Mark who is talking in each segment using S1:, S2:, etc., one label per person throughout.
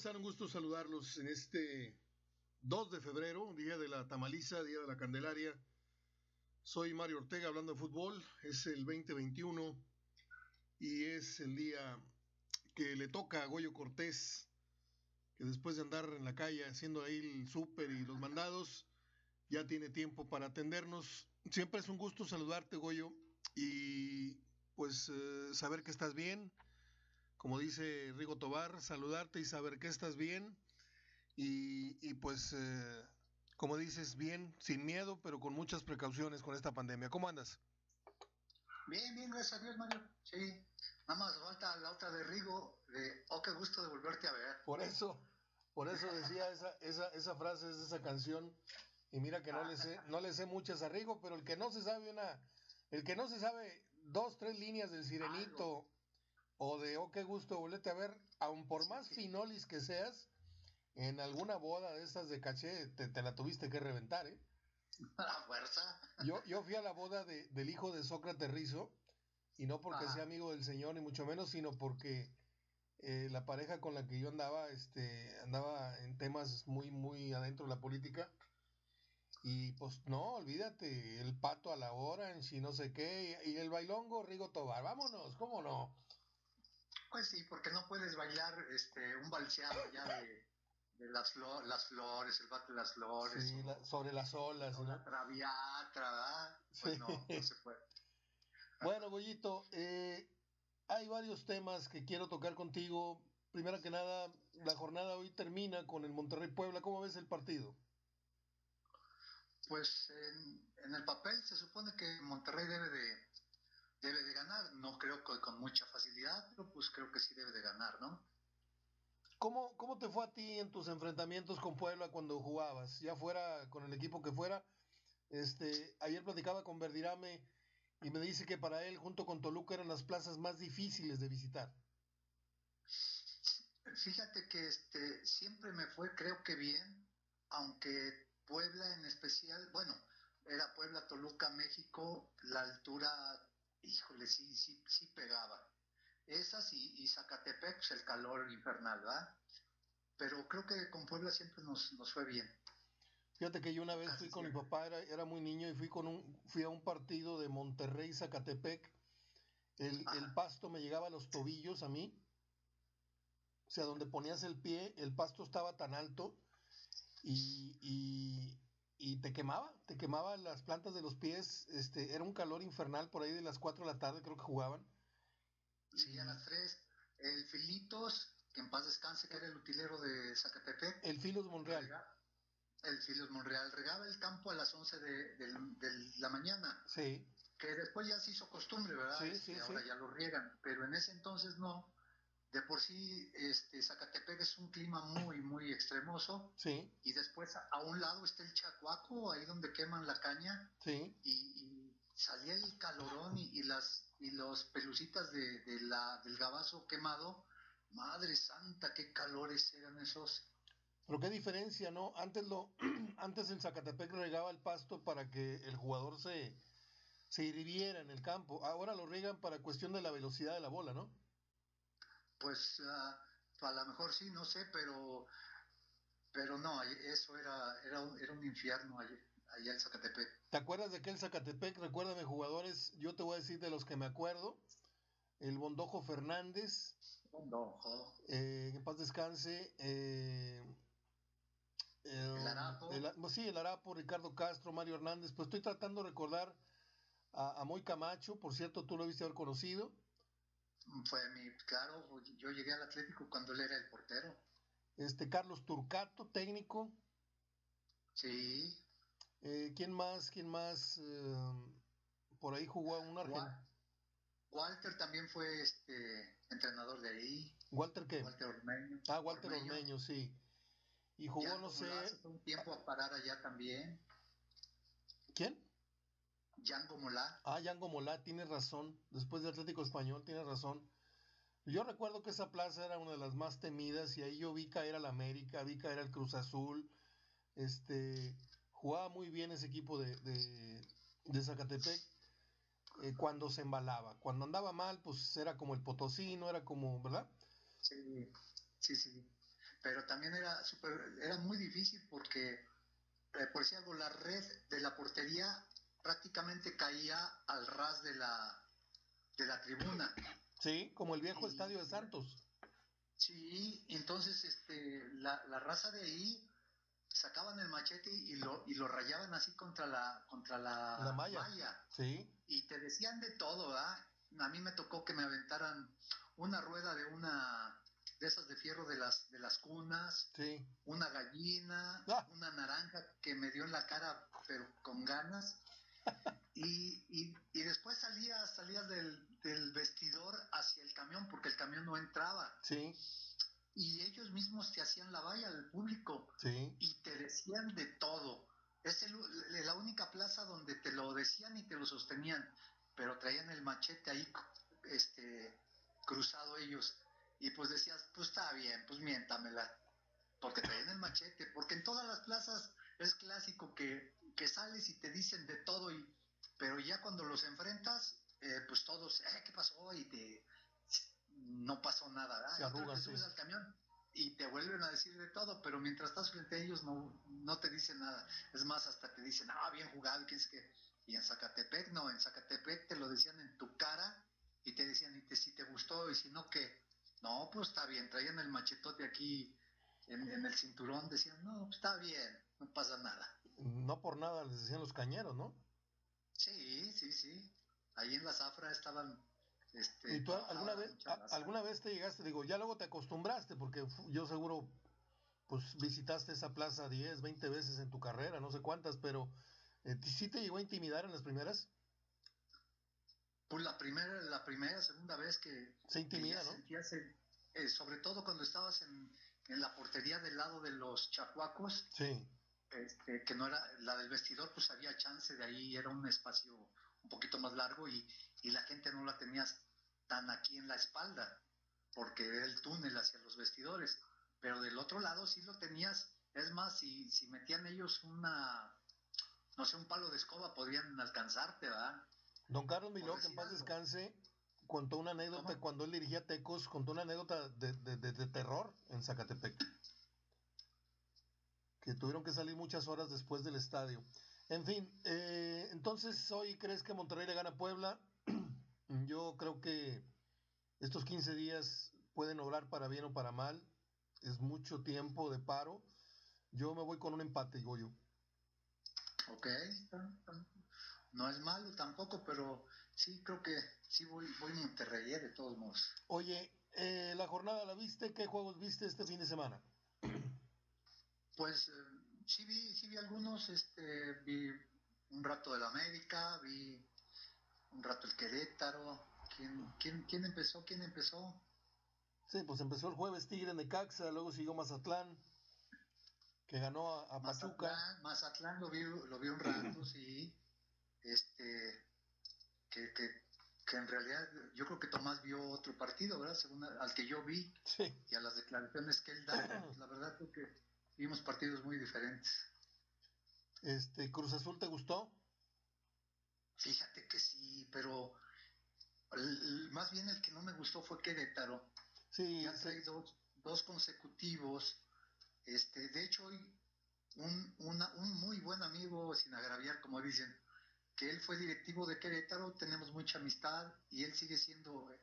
S1: están? Un gusto saludarlos en este 2 de febrero, día de la tamaliza, día de la Candelaria. Soy Mario Ortega hablando de fútbol, es el 2021 y es el día que le toca a Goyo Cortés, que después de andar en la calle haciendo ahí el súper y los mandados, ya tiene tiempo para atendernos. Siempre es un gusto saludarte, Goyo, y pues eh, saber que estás bien como dice Rigo Tobar, saludarte y saber que estás bien. Y, pues, eh, como dices, bien, sin miedo, pero con muchas precauciones con esta pandemia. ¿Cómo andas?
S2: Bien, bien, gracias a Dios, Mario. Sí, nada más falta la otra de Rigo, de, oh, qué gusto de volverte a ver.
S1: Por eso, por eso decía esa, esa, esa frase esa canción. Y mira que no le sé, no le sé muchas a Rigo, pero el que no se sabe una, el que no se sabe dos, tres líneas del sirenito o de oh qué gusto volverte a ver, aun por más finolis que seas, en alguna boda de estas de caché te, la tuviste que reventar, ¿eh?
S2: A fuerza.
S1: Yo, yo fui a la boda de, del hijo de Sócrates Rizo, y no porque sea amigo del Señor, ni mucho menos, sino porque eh, la pareja con la que yo andaba, este, andaba en temas muy, muy adentro de la política. Y pues no, olvídate, el pato a la hora, en si no sé qué, y el bailongo Rigo Tobar, vámonos, ¿cómo no?
S2: Pues sí, porque no puedes bailar este un balseado ya de, las, las flores, el bate de las flores.
S1: Sí, sobre las olas.
S2: ¿no? La traviata, ¿verdad? Pues no, no se puede.
S1: Bueno, Goyito, eh, hay varios temas que quiero tocar contigo. Primero que nada, la jornada hoy termina con el Monterrey Puebla. ¿Cómo ves el partido?
S2: Pues en, en el papel se supone que Monterrey debe de, debe de ganar. No creo que con mucha facilidad, pero pues creo que sí debe de ganar, ¿no?
S1: ¿Cómo, ¿Cómo te fue a ti en tus enfrentamientos con Puebla cuando jugabas? Ya fuera con el equipo que fuera. Este, ayer platicaba con Verdirame y me dice que para él, junto con Toluca, eran las plazas más difíciles de visitar.
S2: Fíjate que este, siempre me fue, creo que bien, aunque Puebla en especial, bueno, era Puebla, Toluca, México, la altura híjole, sí, sí, sí pegaba. Esas y, y Zacatepec, pues el calor infernal, ¿va? Pero creo que con Puebla siempre nos, nos fue bien.
S1: Fíjate que yo una vez fui con mi papá, era, era, muy niño, y fui, con un, fui a un partido de Monterrey, Zacatepec. El, el, pasto me llegaba a los tobillos a mí. O sea, donde ponías el pie, el pasto estaba tan alto y, y, y te quemaba, te quemaba las plantas de los pies, este, era un calor infernal por ahí de las 4 de la tarde creo que jugaban.
S2: Sí, a las 3. El Filitos, que en paz descanse, que era el utilero de Zacatepec.
S1: El Filos Monreal.
S2: el Filos Monreal regaba el campo a las 11 de, la mañana.
S1: Sí.
S2: Que después ya se hizo costumbre, ¿verdad?
S1: Sí, sí,
S2: sí. ahora ya lo riegan, pero en ese entonces no de por sí este Zacatepec es un clima muy muy extremoso.
S1: Sí.
S2: Y después a un lado está el Chacuaco ahí donde queman la caña.
S1: Sí.
S2: Y, salía el calorón y, las y los pelucitas de, la del gabazo quemado. Madre santa qué calores eran esos.
S1: Pero qué diferencia no antes lo antes el Zacatepec regaba el pasto para que el jugador se se hirviera en el campo. Ahora lo regan para cuestión de la velocidad de la bola no
S2: pues ah, a lo mejor sí, no sé, pero pero no, eso era, era, era un infierno allá, allá en Zacatepec.
S1: ¿Te acuerdas de aquel Zacatepec? Recuérdame jugadores, yo te voy a decir de los que me acuerdo. El Bondojo Fernández.
S2: Bondojo.
S1: Eh, en paz descanse. Eh,
S2: el Arapo.
S1: sí, el Arapo, Ricardo Castro, Mario Hernández. Pues estoy tratando de recordar a, a Moy Camacho, por cierto, tú lo viste haber conocido.
S2: Fue mi, claro, yo llegué al Atlético cuando él era el portero.
S1: Este Carlos Turcato, técnico.
S2: Sí.
S1: Eh, ¿Quién más? ¿Quién más? Eh, por ahí jugó un argentino.
S2: Walter también fue este entrenador de ahí.
S1: ¿Walter qué?
S2: Walter Ormeño.
S1: Ah, Walter Ormeño, sí. Y jugó, no sé.
S2: Hace un tiempo a parar allá también.
S1: ¿Quién?
S2: Yango Molá.
S1: Ah, Yango Molá, tiene razón. Después de Atlético Español, tiene razón. Yo recuerdo que esa plaza era una de las más temidas y ahí yo vi caer al América, vi caer al Cruz Azul. Este, jugaba muy bien ese equipo de, de, Zacatepec eh, cuando se embalaba. Cuando andaba mal, pues era como el Potosino, era como, ¿verdad?
S2: Sí, sí, sí. pero también era super, era muy difícil porque, eh, por decir algo, la red de la portería prácticamente caía al ras de la, de la tribuna.
S1: Sí, como el viejo estadio de Santos.
S2: Sí, entonces este, la, la raza de ahí sacaban el machete y lo, y lo rayaban así contra la, contra la,
S1: malla. Sí.
S2: Y te decían de todo, ¿ah? A mí me tocó que me aventaran una rueda de una de esas de fierro de las de las cunas,
S1: sí.
S2: una gallina, ah. una naranja que me dio en la cara pero con ganas. Y, y, y, después salías, salías del, del vestidor hacia el camión porque el camión no entraba.
S1: Sí
S2: y ellos mismos te hacían la valla al público y te decían de todo. Es la única plaza donde te lo decían y te lo sostenían, pero traían el machete ahí este, cruzado ellos. Y pues decías, pues está bien, pues miéntamela, porque traían el machete, porque en todas las plazas es clásico que, que sales y te dicen de todo, y, pero ya cuando los enfrentas, eh, pues todos, eh, ¿qué pasó? Y te, no pasó nada.
S1: Se arrugan,
S2: te subes al camión y te vuelven a decir de todo, pero mientras estás frente a ellos no, no te dicen nada. Es más, hasta te dicen, ah, bien jugado, ¿quién es que? Y en Zacatepec, no, en Zacatepec te lo decían en tu cara y te decían, y te, si te gustó y si no, ¿qué? No, pues está bien, traían el machetote aquí en, en el cinturón, decían, no, pues está bien, no pasa nada.
S1: No por nada les decían los cañeros, ¿no?
S2: Sí, sí, sí. Ahí en la zafra estaban este,
S1: ¿Y tú alguna vez, alguna vez te llegaste, digo, ya luego te acostumbraste, porque yo seguro, pues visitaste esa plaza 10, 20 veces en tu carrera, no sé cuántas, pero eh, ¿sí te llegó a intimidar en las primeras?
S2: Pues la primera, la primera, segunda vez que...
S1: Se intimida, ¿no?
S2: Eh, sobre todo cuando estabas en, en, la portería del lado de los chacuacos.
S1: Sí.
S2: Este, que no era la del vestidor, pues había chance de ahí, era un espacio un poquito más largo y, y la gente no la tenía tan aquí en la espalda, porque era el túnel hacia los vestidores, pero del otro lado sí lo tenías, es más, si, si metían ellos una, no sé, un palo de escoba, podían alcanzarte, ¿verdad?
S1: Don Carlos Miló, que en paz descanse, contó una anécdota cuando él dirigía Tecos, contó una anécdota de, de, terror en Zacatepec. Que tuvieron que salir muchas horas después del estadio. En fin, eh, entonces hoy crees que Monterrey le gana a Puebla. Yo creo que estos 15 días pueden obrar para bien o para mal. Es mucho tiempo de paro. Yo me voy con un empate, digo yo.
S2: Ok, no es malo tampoco, pero sí creo que sí voy, voy Monterrey eh, de todos modos.
S1: Oye, eh, la jornada la viste, ¿qué juegos viste este fin de semana?
S2: Pues sí vi, sí vi algunos, este, vi un rato del América, vi un rato el Querétaro. ¿Quién, quién, quién empezó? ¿Quién empezó?
S1: Sí, pues empezó el jueves Tigre de Caxa, luego siguió Mazatlán, que ganó a,
S2: Pachuca. Mazatlán lo vi, lo vi un rato, sí. Este, que, que, que, en realidad yo creo que Tomás vio otro partido, ¿verdad? Según al que yo vi
S1: sí.
S2: y a las declaraciones que él da, pues la verdad creo que vimos partidos muy diferentes.
S1: Este, ¿Cruz Azul te gustó?
S2: Fíjate que sí, pero más bien el que no me gustó fue Querétaro.
S1: Sí.
S2: Ya trae dos, dos, consecutivos. Este, de hecho, hoy un, un muy buen amigo, sin agraviar, como dicen, que él fue directivo de Querétaro, tenemos mucha amistad y él sigue siendo, eh,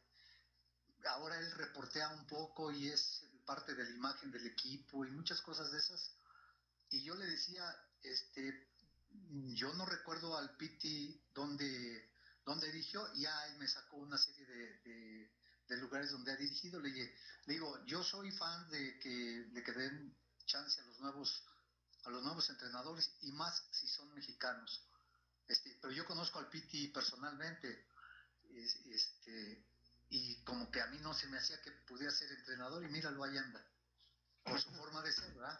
S2: ahora él reportea un poco y es parte de la imagen del equipo y muchas cosas de esas. Y yo le decía, este, yo no recuerdo al Piti donde, donde dirigió, ya él me sacó una serie de, de, lugares donde ha dirigido. Le, le, digo, yo soy fan de que, que den chance a los nuevos a los nuevos entrenadores y más si son mexicanos. Este, pero yo conozco al Piti personalmente. Este, y como que a mí no se me hacía que pudiera ser entrenador y míralo ahí anda, por su forma de ser, ¿verdad?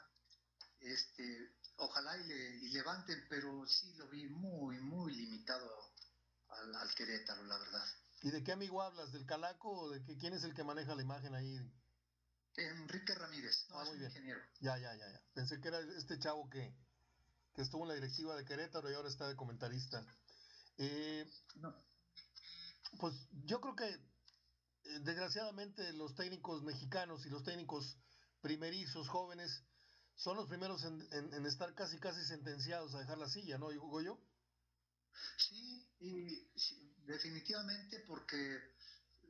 S2: Este, ojalá y, le, levanten, pero sí lo vi muy, muy limitado al, al, Querétaro, la verdad.
S1: ¿Y de qué amigo hablas? ¿Del Calaco o de que, quién es el que maneja la imagen ahí?
S2: Enrique Ramírez, no, ah, es un ingeniero.
S1: Ya, ya, ya, ya. Pensé que era este chavo que, que estuvo en la directiva de Querétaro y ahora está de comentarista. Eh,
S2: no.
S1: Pues yo creo que desgraciadamente los técnicos mexicanos y los técnicos primerizos, jóvenes, son los primeros en, estar casi casi sentenciados a dejar la silla, ¿no, yo?
S2: Sí, y definitivamente porque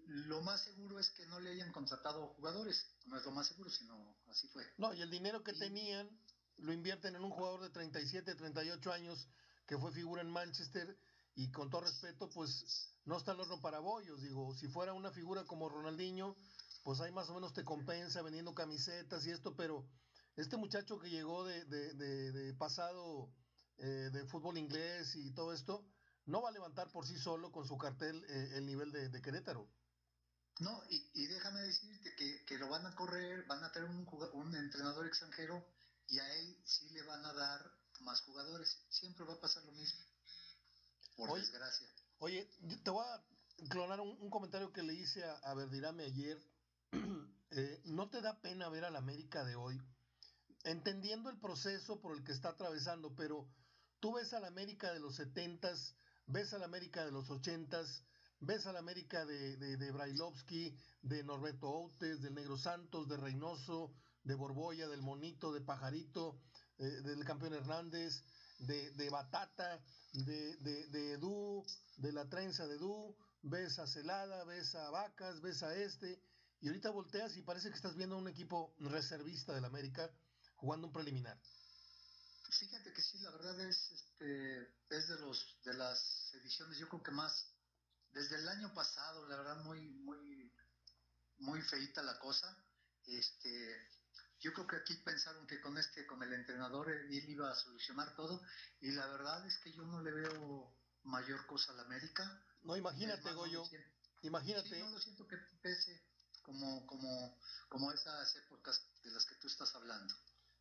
S2: lo más seguro es que no le hayan contratado jugadores, no es lo más seguro, sino así fue.
S1: No, y el dinero que tenían lo invierten en un jugador de 37, 38 años que fue figura en Manchester y con todo respeto, pues no está el horno para bollos, digo, si fuera una figura como Ronaldinho, pues ahí más o menos te compensa vendiendo camisetas y esto, pero este muchacho que llegó de, de, pasado eh, de fútbol inglés y todo esto, no va a levantar por sí solo con su cartel eh, el nivel de, Querétaro.
S2: No, y, déjame decirte que, lo van a correr, van a tener un, un entrenador extranjero y a él sí le van a dar más jugadores. Siempre va a pasar lo mismo, por desgracia.
S1: Oye, te voy a clonar un, comentario que le hice a, a Verdirame ayer. Eh, ¿No te da pena ver al América de hoy? Entendiendo el proceso por el que está atravesando, pero tú ves al América de los setentas, ves al América de los ochentas, ves al América de, de, de Brailovsky, de Norberto Outes, del Negro Santos, de Reynoso, de Borboya, del Monito, de Pajarito, eh, del campeón Hernández, de, de Batata, de, de, Edu, de la trenza de Edu, ves a Celada, ves a Vacas, ves a este, y ahorita volteas y parece que estás viendo un equipo reservista del América jugando un preliminar.
S2: Fíjate que sí, la verdad es, este, es de los de las ediciones, yo creo que más desde el año pasado, la verdad muy muy muy feita la cosa. Este, yo creo que aquí pensaron que con este, con el entrenador, él iba a solucionar todo, y la verdad es que yo no le veo mayor cosa al América.
S1: No, imagínate, Goyo, imagínate. Sí,
S2: no lo siento que pese como, como, como esas épocas de las que tú estás hablando.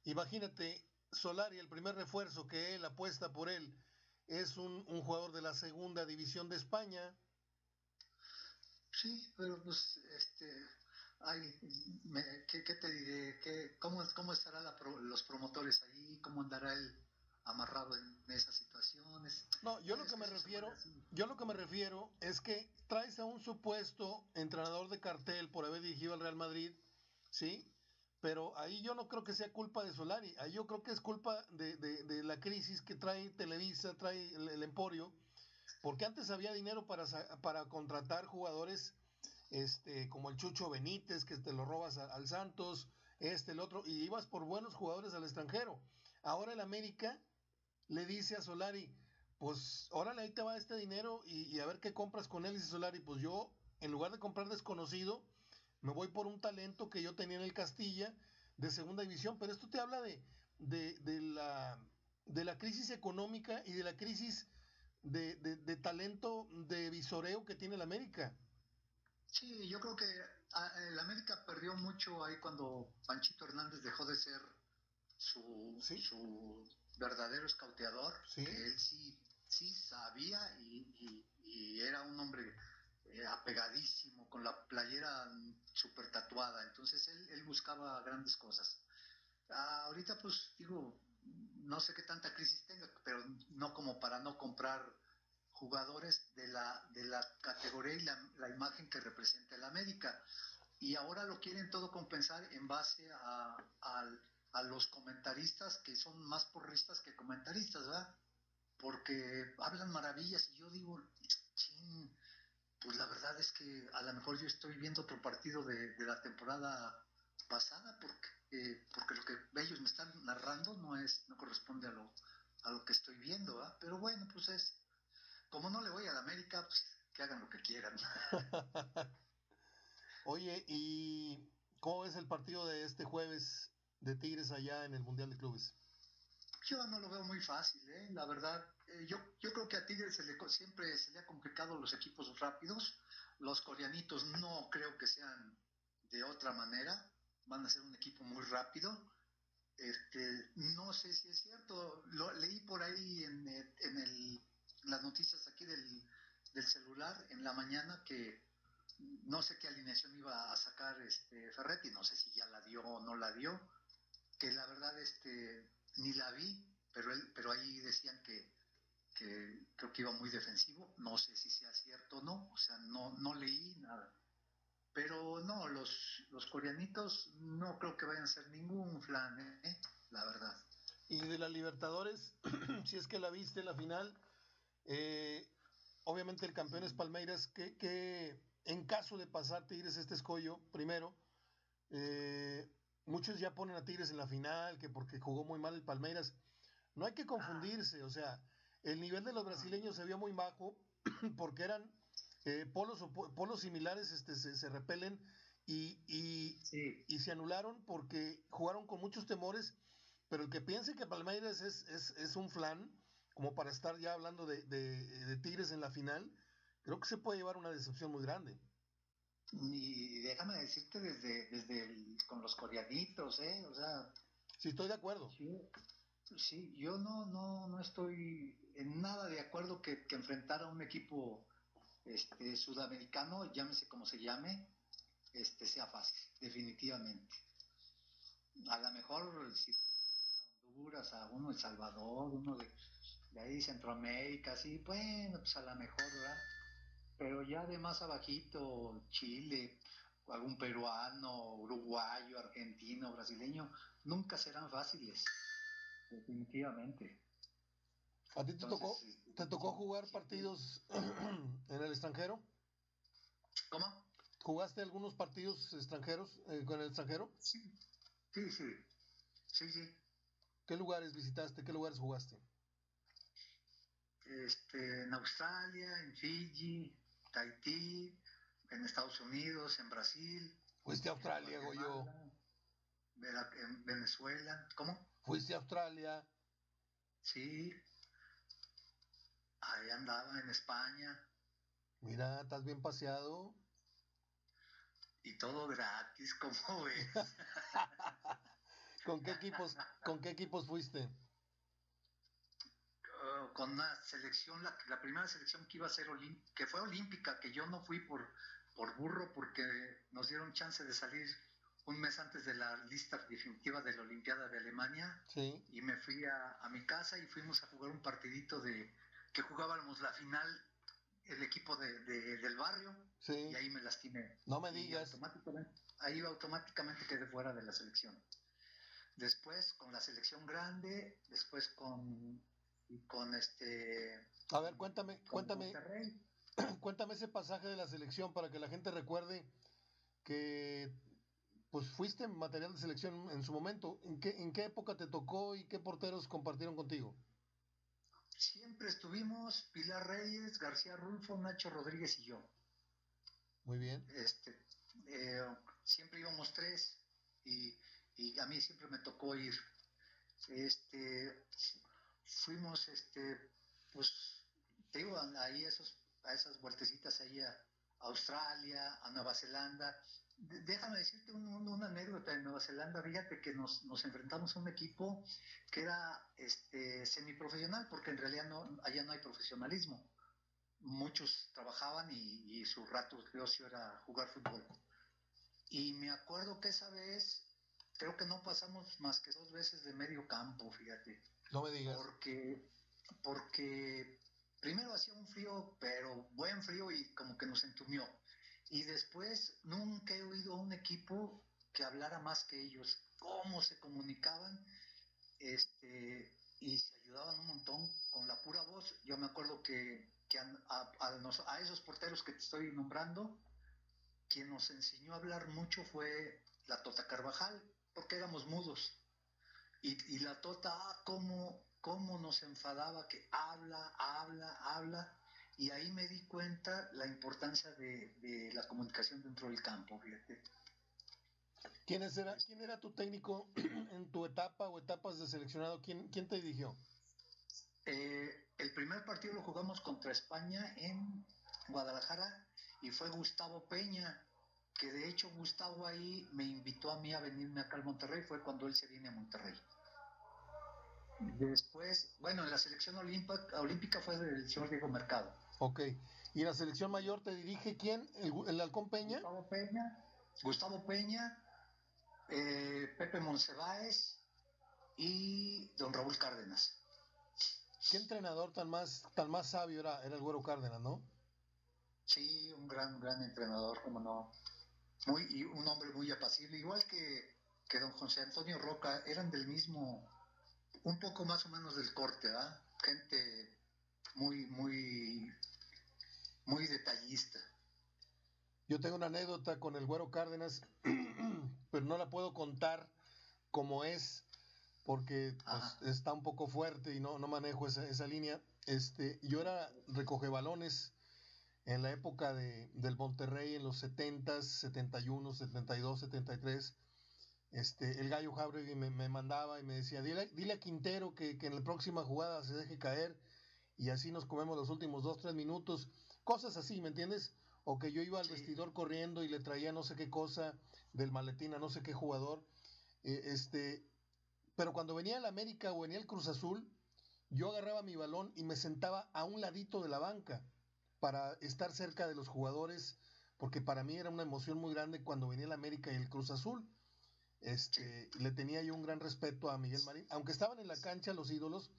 S1: Imagínate, Solari, el primer refuerzo que él apuesta por él, es un, un jugador de la segunda división de España.
S2: Sí, pero pues, este, ay, ¿qué, te diré? ¿Qué, cómo, ¿Cómo estarán los promotores ahí? ¿Cómo andará él amarrado en esas situaciones?
S1: No, yo lo que me refiero, yo lo que me refiero es que traes a un supuesto entrenador de cartel por haber dirigido al Real Madrid, ¿sí? Pero ahí yo no creo que sea culpa de Solari, ahí yo creo que es culpa de, de, la crisis que trae Televisa, trae el, Emporio, porque antes había dinero para, para contratar jugadores este, como el Chucho Benítez, que te lo robas al Santos, este, el otro, y ibas por buenos jugadores al extranjero. Ahora el América le dice a Solari, pues órale, ahí te va este dinero y, a ver qué compras con él. Y dice Solari, pues yo, en lugar de comprar desconocido, me voy por un talento que yo tenía en el Castilla de segunda división. Pero esto te habla de, de, la, de la crisis económica y de la crisis de, de talento de visoreo que tiene el América.
S2: Sí, yo creo que ah, el América perdió mucho ahí cuando Panchito Hernández dejó de ser su, su verdadero escauteador, que él sí, sí sabía y, era un hombre eh, apegadísimo, con la playera súper tatuada, entonces él, él buscaba grandes cosas. Ah, ahorita pues digo, no sé qué tanta crisis tenga, pero no como para no comprar jugadores de la, de la categoría y la, imagen que representa el América. Y ahora lo quieren todo compensar en base a, a, los comentaristas que son más porristas que comentaristas, ¿verdad? Porque hablan maravillas y yo digo, pues la verdad es que a lo mejor yo estoy viendo otro partido de, de la temporada pasada porque, eh, porque lo que ellos me están narrando no es no corresponde a lo, a lo que estoy viendo, ¿verdad? Pero bueno, pues es, como no le voy a la América, pues que hagan lo que quieran.
S1: Oye, ¿y cómo es el partido de este jueves de Tigres allá en el Mundial de Clubes?
S2: Yo no lo veo muy fácil, ¿eh? la verdad. Eh, yo, yo creo que a Tigres se le, siempre se le ha complicado los equipos rápidos. Los coreanitos no creo que sean de otra manera. Van a ser un equipo muy rápido. Este, no sé si es cierto. Lo leí por ahí en, en el las noticias aquí del, celular en la mañana que no sé qué alineación iba a sacar este Ferretti, no sé si ya la dio o no la dio, que la verdad este ni la vi, pero él, pero ahí decían que, creo que iba muy defensivo, no sé si sea cierto o no, o sea, no, no leí nada. Pero no, los, los coreanitos no creo que vayan a ser ningún flan, ¿eh? la verdad.
S1: Y de la Libertadores, si es que la viste la final, eh, obviamente el campeón es Palmeiras, que, que, en caso de pasar Tigres este escollo, primero, eh, muchos ya ponen a Tigres en la final, que porque jugó muy mal el Palmeiras. No hay que confundirse, o sea, el nivel de los brasileños se vio muy bajo porque eran eh, polos, polos similares este, se, repelen y, y, se anularon porque jugaron con muchos temores, pero el que piense que Palmeiras es, es, un flan, como para estar ya hablando de, de, Tigres en la final, creo que se puede llevar una decepción muy grande.
S2: Y déjame decirte desde, desde con los coreanitos, ¿eh? O sea...
S1: Sí, estoy de acuerdo.
S2: Sí, yo no, no, no estoy en nada de acuerdo que, que enfrentar a un equipo este, sudamericano, llámese como se llame, este, sea fácil, definitivamente. A lo mejor si te enfrentas a Honduras, a uno de Salvador, uno de, de ahí Centroamérica, sí, bueno, pues a lo mejor, ¿verdad? Pero ya de más abajito, Chile, algún peruano, uruguayo, argentino, brasileño, nunca serán fáciles, definitivamente.
S1: ¿A ti te tocó, te tocó jugar partidos en el extranjero?
S2: ¿Cómo?
S1: ¿Jugaste algunos partidos extranjeros eh, con el extranjero?
S2: Sí, sí, sí. Sí, sí.
S1: ¿Qué lugares visitaste? ¿Qué lugares jugaste?
S2: Este, en Australia, en Fiji, Tahití, en Estados Unidos, en Brasil.
S1: ¿Fuiste a Australia, Goyo?
S2: En Venezuela. ¿Cómo?
S1: ¿Fuiste a Australia?
S2: Sí, Ahí andaba en España.
S1: Mira, estás bien paseado.
S2: Y todo gratis, como ves?
S1: ¿Con qué equipos, con qué equipos fuiste?
S2: Uh, con una selección, la, primera selección que iba a ser que fue olímpica, que yo no fui por, por burro porque nos dieron chance de salir un mes antes de la lista definitiva de la Olimpiada de Alemania.
S1: Sí.
S2: Y me fui a, a mi casa y fuimos a jugar un partidito de, que jugábamos la final el equipo de, del barrio y ahí me lastimé.
S1: No me digas.
S2: Automáticamente, ahí automáticamente quedé fuera de la selección. Después con la selección grande, después con, con este...
S1: A ver, cuéntame, cuéntame, cuéntame ese pasaje de la selección para que la gente recuerde que pues fuiste material de selección en su momento. ¿En qué, ¿En qué época te tocó y qué porteros compartieron contigo?
S2: Siempre estuvimos Pilar Reyes, García Rulfo, Nacho Rodríguez y yo.
S1: Muy bien.
S2: Este, eh, siempre íbamos tres y, a mí siempre me tocó ir. Este, fuimos, este, pues, te digo, ahí esos, a esas vueltecitas ahí a Australia, a Nueva Zelanda, déjame decirte una anécdota de Nueva Zelanda. Fíjate que nos, enfrentamos a un equipo que era este, semiprofesional, porque en realidad no, allá no hay profesionalismo. Muchos trabajaban y, su rato de ocio era jugar fútbol. Y me acuerdo que esa vez, creo que no pasamos más que dos veces de medio campo, fíjate.
S1: No me digas.
S2: Porque, porque primero hacía un frío, pero buen frío y como que nos entumió y después nunca he oído a un equipo que hablara más que ellos, cómo se comunicaban este, y se ayudaban un montón con la pura voz. Yo me acuerdo que, a, a, esos porteros que te estoy nombrando, quien nos enseñó a hablar mucho fue la Tota Carvajal, porque éramos mudos. Y, la Tota, ah, cómo, cómo nos enfadaba que habla, habla, habla y ahí me di cuenta la importancia de, la comunicación dentro del campo, fíjate.
S1: ¿Quién era, ¿Quién era tu técnico en tu etapa o etapas de seleccionado? ¿Quién, quién te dirigió?
S2: Eh, el primer partido lo jugamos contra España en Guadalajara y fue Gustavo Peña, que de hecho Gustavo ahí me invitó a mí a venirme acá al Monterrey, fue cuando él se viene a Monterrey. Después, bueno, en la selección olímpica, olímpica fue del señor Diego Mercado.
S1: Ok. ¿Y la selección mayor te dirige quién? ¿El, el Halcón Peña?
S2: Gustavo Peña, Gustavo Peña, eh, Pepe Monsiváis y don Raúl Cárdenas.
S1: ¿Qué entrenador tan más, tan más sabio era, era el Güero Cárdenas, no?
S2: Sí, un gran, gran entrenador, como no. muy, y un hombre muy apacible, igual que, que don José Antonio Roca, eran del mismo, un poco más o menos del corte, ¿verdad? Gente muy, muy, muy detallista.
S1: Yo tengo una anécdota con el Güero Cárdenas, pero no la puedo contar como es, porque pues, está un poco fuerte y no, no manejo esa, esa línea. Este, yo era recoge balones en la época de, del Monterrey, en los 70, 71, 72, 73. Este, el gallo Jauregui me, me, mandaba y me decía, dile, dile a Quintero que, que, en la próxima jugada se deje caer y así nos comemos los últimos 2, 3 minutos. Cosas así, ¿me entiendes? O que yo iba al sí. vestidor corriendo y le traía no sé qué cosa del maletín a no sé qué jugador. Eh, este, pero cuando venía el América o venía el Cruz Azul, yo agarraba mi balón y me sentaba a un ladito de la banca para estar cerca de los jugadores, porque para mí era una emoción muy grande cuando venía el América y el Cruz Azul. Este, le tenía yo un gran respeto a Miguel Marín, aunque estaban en la cancha los ídolos,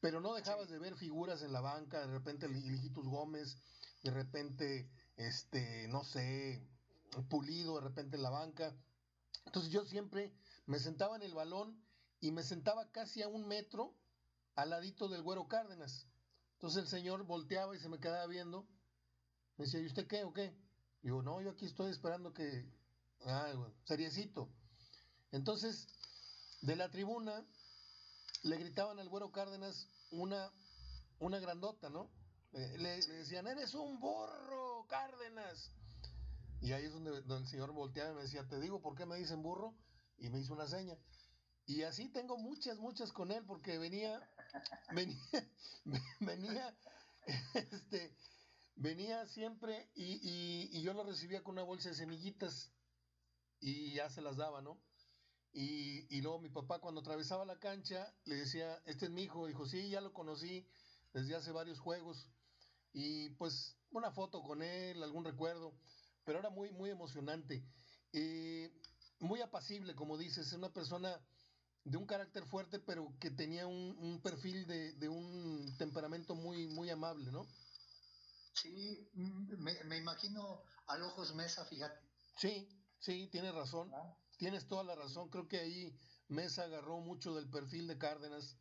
S1: pero no dejabas de ver figuras en la banca, de repente el Hijitus Gómez, de repente, este, no sé, Pulido, de repente en la banca. Entonces yo siempre me sentaba en el balón y me sentaba casi a un metro al ladito del güero Cárdenas. Entonces el señor volteaba y se me quedaba viendo. Me decía, ¿y usted qué o qué? Digo, no, yo aquí estoy esperando que... Ah, bueno, seriecito. Entonces, de la tribuna le gritaban al güero Cárdenas una, una grandota, ¿no? Le, le, decían, eres un burro, Cárdenas. Y ahí es donde, donde, el señor volteaba y me decía, te digo, ¿por qué me dicen burro? Y me hizo una seña. Y así tengo muchas, muchas con él, porque venía, venía, venía, este, venía siempre y, y, y, yo lo recibía con una bolsa de semillitas y ya se las daba, ¿no? Y, y, luego mi papá cuando atravesaba la cancha le decía, este es mi hijo, dijo, sí, ya lo conocí desde hace varios juegos. Y pues una foto con él, algún recuerdo, pero era muy, muy emocionante. Eh, muy apacible, como dices, es una persona de un carácter fuerte, pero que tenía un, un perfil de, de, un temperamento muy, muy amable, ¿no?
S2: Sí, me, me, imagino al ojos Mesa, fíjate.
S1: Sí, sí, tienes razón. ¿Ah? Tienes toda la razón. Creo que ahí Mesa agarró mucho del perfil de Cárdenas.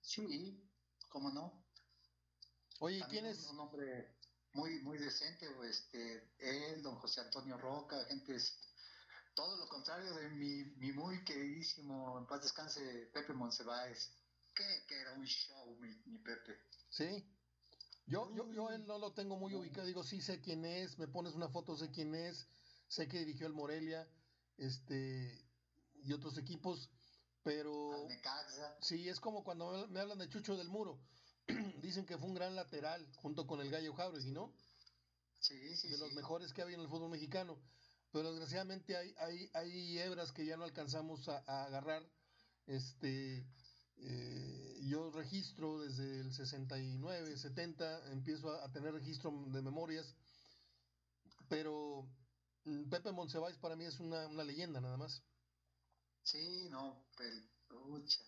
S2: Sí, cómo no.
S1: Oye, También ¿quién es?
S2: Un hombre muy, muy decente, este, él, don José Antonio Roca, gente todo lo contrario de mi, mi muy queridísimo, en paz descanse, Pepe Monsiváis. Que, que era un show, mi, mi Pepe.
S1: Sí. Yo, yo, yo él no lo tengo muy ubicado, digo, sí sé quién es, me pones una foto, sé quién es, sé que dirigió el Morelia, este, y otros equipos, pero... Sí, es como cuando me hablan de Chucho del Muro, dicen que fue un gran lateral, junto con el Gallo Jauregui, ¿no?
S2: Sí, sí,
S1: De los
S2: sí.
S1: mejores que había en el fútbol mexicano pero desgraciadamente hay, hay, hay hebras que ya no alcanzamos a, a agarrar. Este, eh, yo registro desde el 69, 70, empiezo a, a, tener registro de memorias, pero Pepe Monsiváis para mí es una, una leyenda nada más.
S2: Sí, no, pelucha.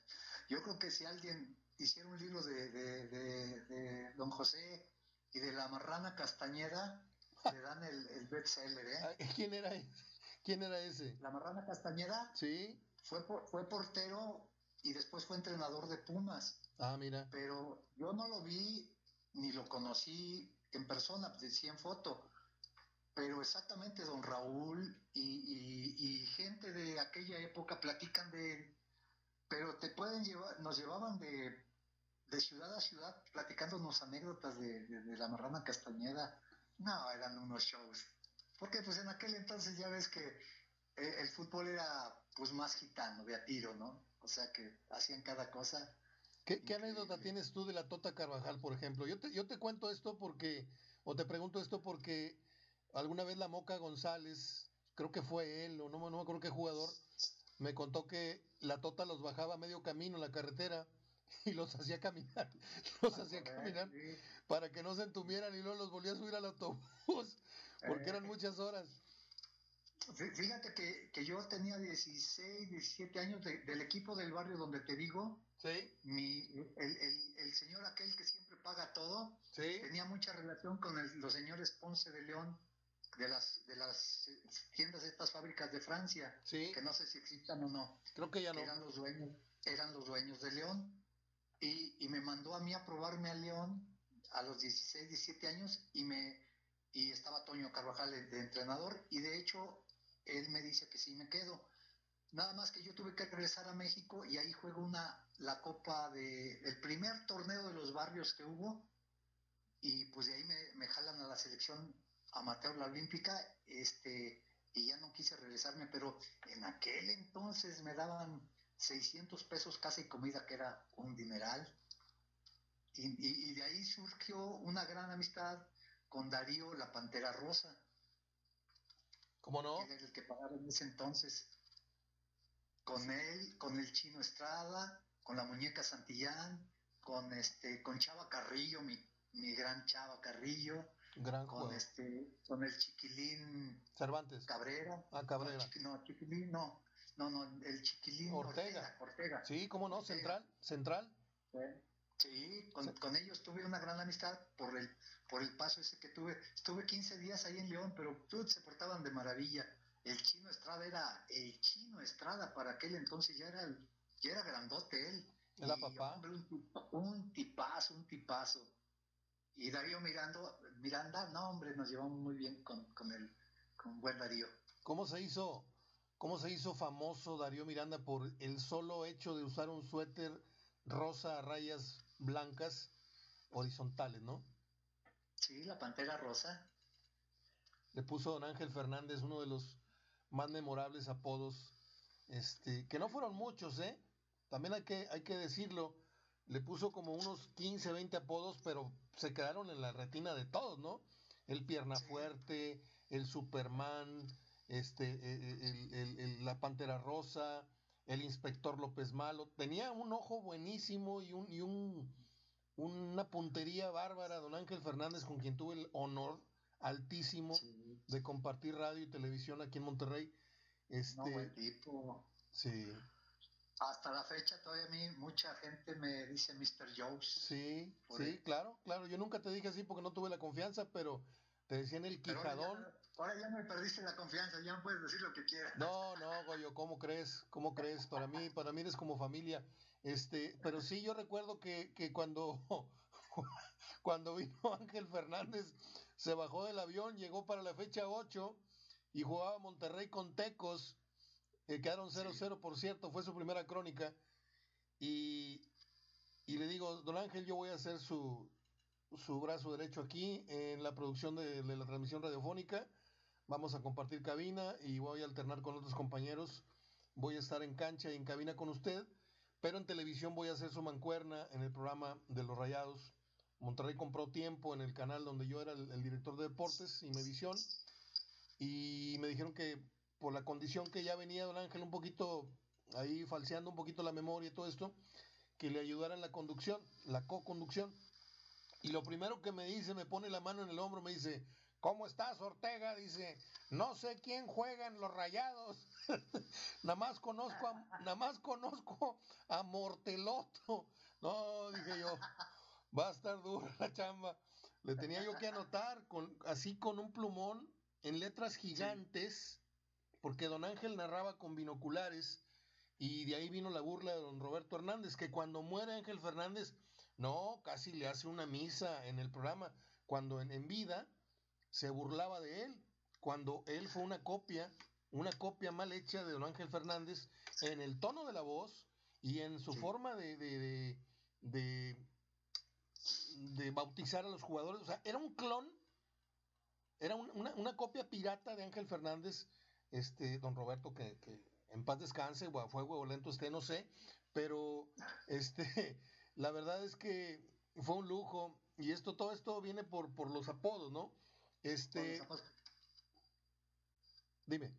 S2: Yo creo que si alguien hiciera un libro de, de, de, de Don José y de la marrana Castañeda, le dan el, el bestseller, ¿eh?
S1: ¿Quién era ese? ¿Quién era ese?
S2: La Marrana Castañeda.
S1: Sí.
S2: Fue, fue portero y después fue entrenador de Pumas.
S1: Ah, mira.
S2: Pero yo no lo vi ni lo conocí en persona, decía en foto. Pero exactamente don Raúl y, y, y, gente de aquella época platican de él, pero te pueden llevar, nos llevaban de, de ciudad a ciudad platicándonos anécdotas de, de, de la Marrana Castañeda no, eran unos shows. Porque pues en aquel entonces ya ves que eh, el fútbol era pues más gitano, de a tiro, ¿no? O sea que hacían cada cosa.
S1: ¿Qué, ¿Qué, anécdota tienes tú de la Tota Carvajal, por ejemplo? Yo te, yo te cuento esto porque, o te pregunto esto porque alguna vez la Moca González, creo que fue él, o no, no me acuerdo qué jugador, me contó que la Tota los bajaba a medio camino en la carretera y los hacía caminar, los hacía caminar sí. para que no se entumieran y luego los volvía a subir al autobús, porque eran muchas horas.
S2: Fíjate que, que yo tenía 16, 17 años de, del equipo del barrio donde te digo.
S1: Sí.
S2: Mi, el, el, el, señor aquel que siempre paga todo.
S1: Sí.
S2: Tenía mucha relación con el, los señores Ponce de León, de las, de las tiendas estas fábricas de Francia, que no sé si existan o no.
S1: Creo que ya no.
S2: Eran los dueños, eran los dueños de León. Y, y me mandó a mí a probarme a León a los 16, 17 años y me y estaba Toño Carvajal de entrenador y de hecho él me dice que sí me quedo. Nada más que yo tuve que regresar a México y ahí juego una la copa de el primer torneo de los barrios que hubo y pues de ahí me, me jalan a la selección amateur la olímpica este y ya no quise regresarme pero en aquel entonces me daban 600 pesos casi comida que era un dineral. Y, y, de ahí surgió una gran amistad con Darío la Pantera Rosa.
S1: ¿Cómo no?
S2: Que era el que pagaba en ese entonces. Con él con el chino Estrada con la muñeca Santillán con este con Chava Carrillo mi mi gran Chava Carrillo,
S1: gran
S2: con este, con el chiquilín
S1: Cervantes,
S2: Cabrera,
S1: ah Cabrera,
S2: no, chiquilín no, no, no, el chiquilín
S1: Ortega,
S2: Ortega,
S1: sí, cómo no, Central, Central,
S2: sí, con, con, ellos tuve una gran amistad por el, por el paso ese que tuve, estuve 15 días ahí en León, pero se portaban de maravilla, el chino Estrada era el chino Estrada para aquel entonces ya era el, ya era grandote él,
S1: ¿Era papá?
S2: un, un tipazo, un tipazo y Darío Mirando, Miranda, no hombre, nos llevamos muy bien con, con el con buen Darío.
S1: ¿Cómo se hizo, cómo se hizo famoso Darío Miranda por el solo hecho de usar un suéter rosa a rayas blancas horizontales, ¿no?
S2: Sí, la pantera rosa.
S1: Le puso Don Ángel Fernández uno de los más memorables apodos, este, que no fueron muchos, ¿eh? También hay que, hay que decirlo le puso como unos 15, 20 apodos, pero se quedaron en la retina de todos, ¿no? El pierna fuerte, el Superman, este, e, e, el, la Pantera Rosa, el inspector López Malo. Tenía un ojo buenísimo y, un, y un, una puntería bárbara, don Ángel Fernández, con quien tuve el honor altísimo de compartir radio y televisión aquí en Monterrey. Este, no,
S2: buen tipo.
S1: Sí
S2: hasta la fecha todavía a mí mucha gente me dice Mr. Jones.
S1: Sí, sí, claro, claro. Yo nunca te dije así porque no tuve la confianza, pero te decían el Quijadón.
S2: Ahora ya, me perdiste la confianza, ya me puedes decir lo que quieras.
S1: No, no, Goyo, ¿cómo crees? ¿Cómo crees? Para mí, para mí eres como familia. Este, pero sí, yo recuerdo que, que cuando, cuando vino Ángel Fernández, se bajó del avión, llegó para la fecha 8 y jugaba Monterrey con Tecos eh, quedaron 0-0, por cierto, fue su primera crónica. Y, y, le digo, don Ángel, yo voy a hacer su, su brazo derecho aquí en la producción de, la transmisión radiofónica. Vamos a compartir cabina y voy a alternar con otros compañeros. Voy a estar en cancha y en cabina con usted, pero en televisión voy a hacer su mancuerna en el programa de los Rayados. Monterrey compró tiempo en el canal donde yo era el, el director de deportes y Medición y me dijeron que por la condición que ya venía don Ángel un poquito ahí falseando un poquito la memoria y todo esto, que le ayudara en la conducción, la co-conducción. Y lo primero que me dice, me pone la mano en el hombro, me dice, ¿cómo estás, Ortega? Dice, no sé quién juega en los rayados. nada más conozco a, nada más conozco a Morteloto. No, dije yo, va a estar dura la chamba. Le tenía yo que anotar con, así con un plumón en letras gigantes porque don Ángel narraba con binoculares y de ahí vino la burla de don Roberto Hernández, que cuando muere Ángel Fernández, no, casi le hace una misa en el programa, cuando en, vida se burlaba de él, cuando él fue una copia, una copia mal hecha de don Ángel Fernández en el tono de la voz y en su forma de, de, de, de, bautizar a los jugadores, o sea, era un clon, era una, una copia pirata de Ángel Fernández este, don Roberto, que, en paz descanse, o a fuego lento esté, no sé, pero este, la verdad es que fue un lujo, y esto, todo esto viene por, por los apodos, ¿no? Este. Dime.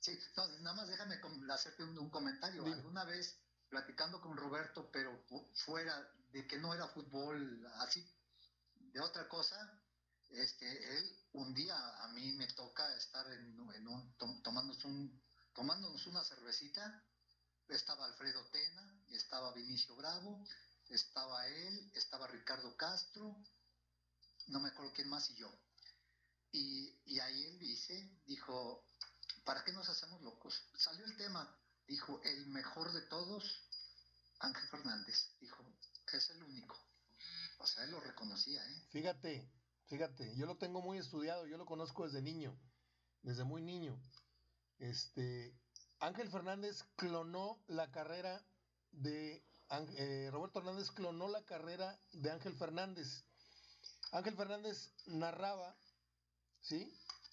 S2: Sí, nada más déjame hacerte un, comentario. Alguna vez platicando con Roberto, pero fuera de que no era fútbol así, de otra cosa, este, él un día a mí me toca estar en, un, tomándonos, un, tomándonos una cervecita, estaba Alfredo Tena, estaba Vinicio Bravo, estaba él, estaba Ricardo Castro, no me acuerdo quién más y yo. Y, ahí él dice, dijo, ¿para qué, no, salió el tema, dijo, el mejor de todos, Ángel Fernández, dijo, es el único. O sea, él lo reconocía, ¿eh?
S1: Fíjate, fíjate, yo lo tengo muy estudiado, yo lo conozco desde niño, desde muy niño. Este, Ángel Fernández clonó la carrera de eh, Roberto Hernández clonó la carrera de Ángel Fernández. Ángel Fernández narraba, ¿sí?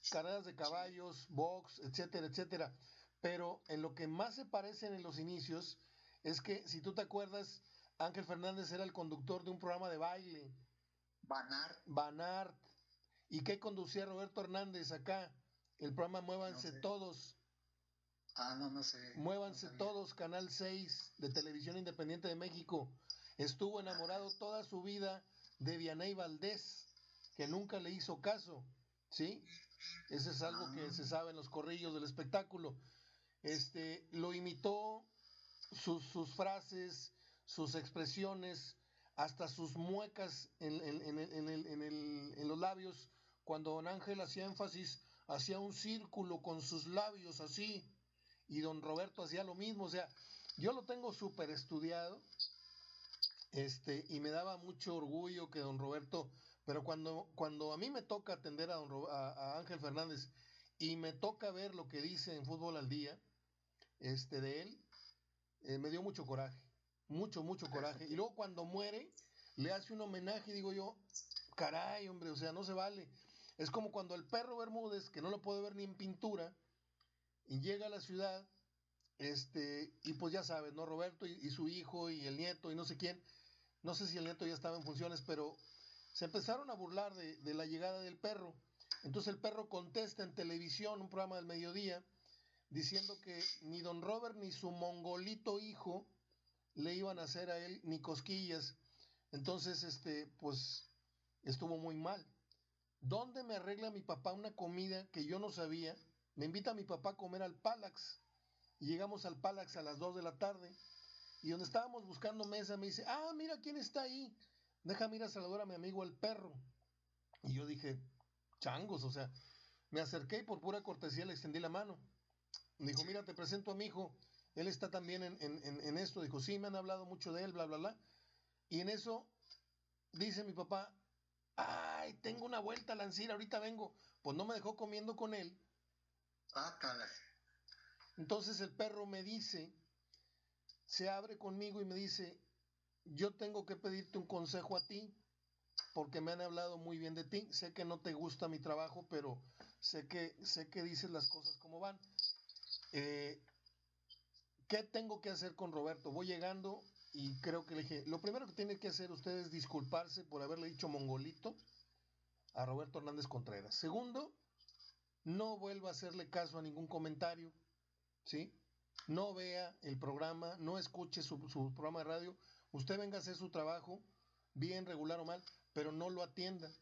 S1: Carreras de caballos, box, etcétera, etcétera. Pero en lo que más se parecen en los inicios es que, si tú te acuerdas, Ángel Fernández era el conductor de un programa de baile.
S2: Banart.
S1: Banart. ¿Y qué conducía Roberto Hernández acá? El programa Muévanse Todos.
S2: Ah, no, no sé.
S1: Muévanse todos, Canal 6 de Televisión Independiente de México. Estuvo enamorado toda su vida de Vianey Valdés, que nunca le hizo caso, ¿sí? Ese es algo que se sabe en los corrillos del espectáculo. Este, lo imitó, sus, sus frases, sus expresiones, hasta sus muecas en, en, en, en los labios. Cuando don Ángel hacía énfasis, hacía un círculo con sus labios así, y don Roberto hacía lo mismo, o sea, yo lo tengo súper estudiado, este, y me daba mucho orgullo que don Roberto, pero cuando, cuando a mí me toca atender a, don, a, Ángel Fernández y me toca ver lo que dice en Fútbol al Día, este, de él, eh, me dio mucho coraje, mucho, mucho coraje. Y luego cuando muere, le hace un homenaje y digo yo, caray, hombre, o sea, no se vale. Es como cuando el perro Bermúdez, que no lo puede ver ni en pintura, y llega a la ciudad, este, y pues ya sabes, ¿no? Roberto y, su hijo y el nieto y no sé quién, no sé si el nieto ya estaba en funciones, pero se empezaron a burlar de, de la llegada del perro. Entonces el perro contesta en televisión, un programa del mediodía, diciendo que ni don Robert ni su mongolito hijo le iban a hacer a él ni cosquillas. Entonces, este, pues estuvo muy mal. ¿Dónde me arregla mi papá una comida que yo no sabía? Me invita a mi papá a comer al Palax. Y llegamos al Palax a las 2 de la tarde. Y donde estábamos buscando mesa, me dice, ah, mira quién está ahí. Déjame ir a saludar a mi amigo el perro. Y yo dije, changos, o sea, me acerqué y por pura cortesía le extendí la mano. Me dijo, mira, te presento a mi hijo. Él está también en, en, en esto. Dijo, sí, me han hablado mucho de él, bla, bla, bla. Y en eso dice mi papá, ay, tengo una vuelta a Lancir, ahorita vengo. Pues no me dejó comiendo con él
S2: Ah,
S1: Entonces el perro me dice, se abre conmigo y me dice, yo tengo que pedirte un consejo a ti, porque me han hablado muy bien de ti. Sé que no te gusta mi trabajo, pero sé que, sé que dices las cosas como van. Eh, ¿Qué tengo que hacer con Roberto? Voy llegando y creo que le dije, lo primero que tiene que hacer usted es disculparse por haberle dicho mongolito a Roberto Hernández Contreras. Segundo, no vuelva a hacerle caso a ningún comentario, ¿sí? No vea el programa, no escuche su, programa de radio, usted venga a hacer su trabajo, bien, regular o mal, pero no lo atienda.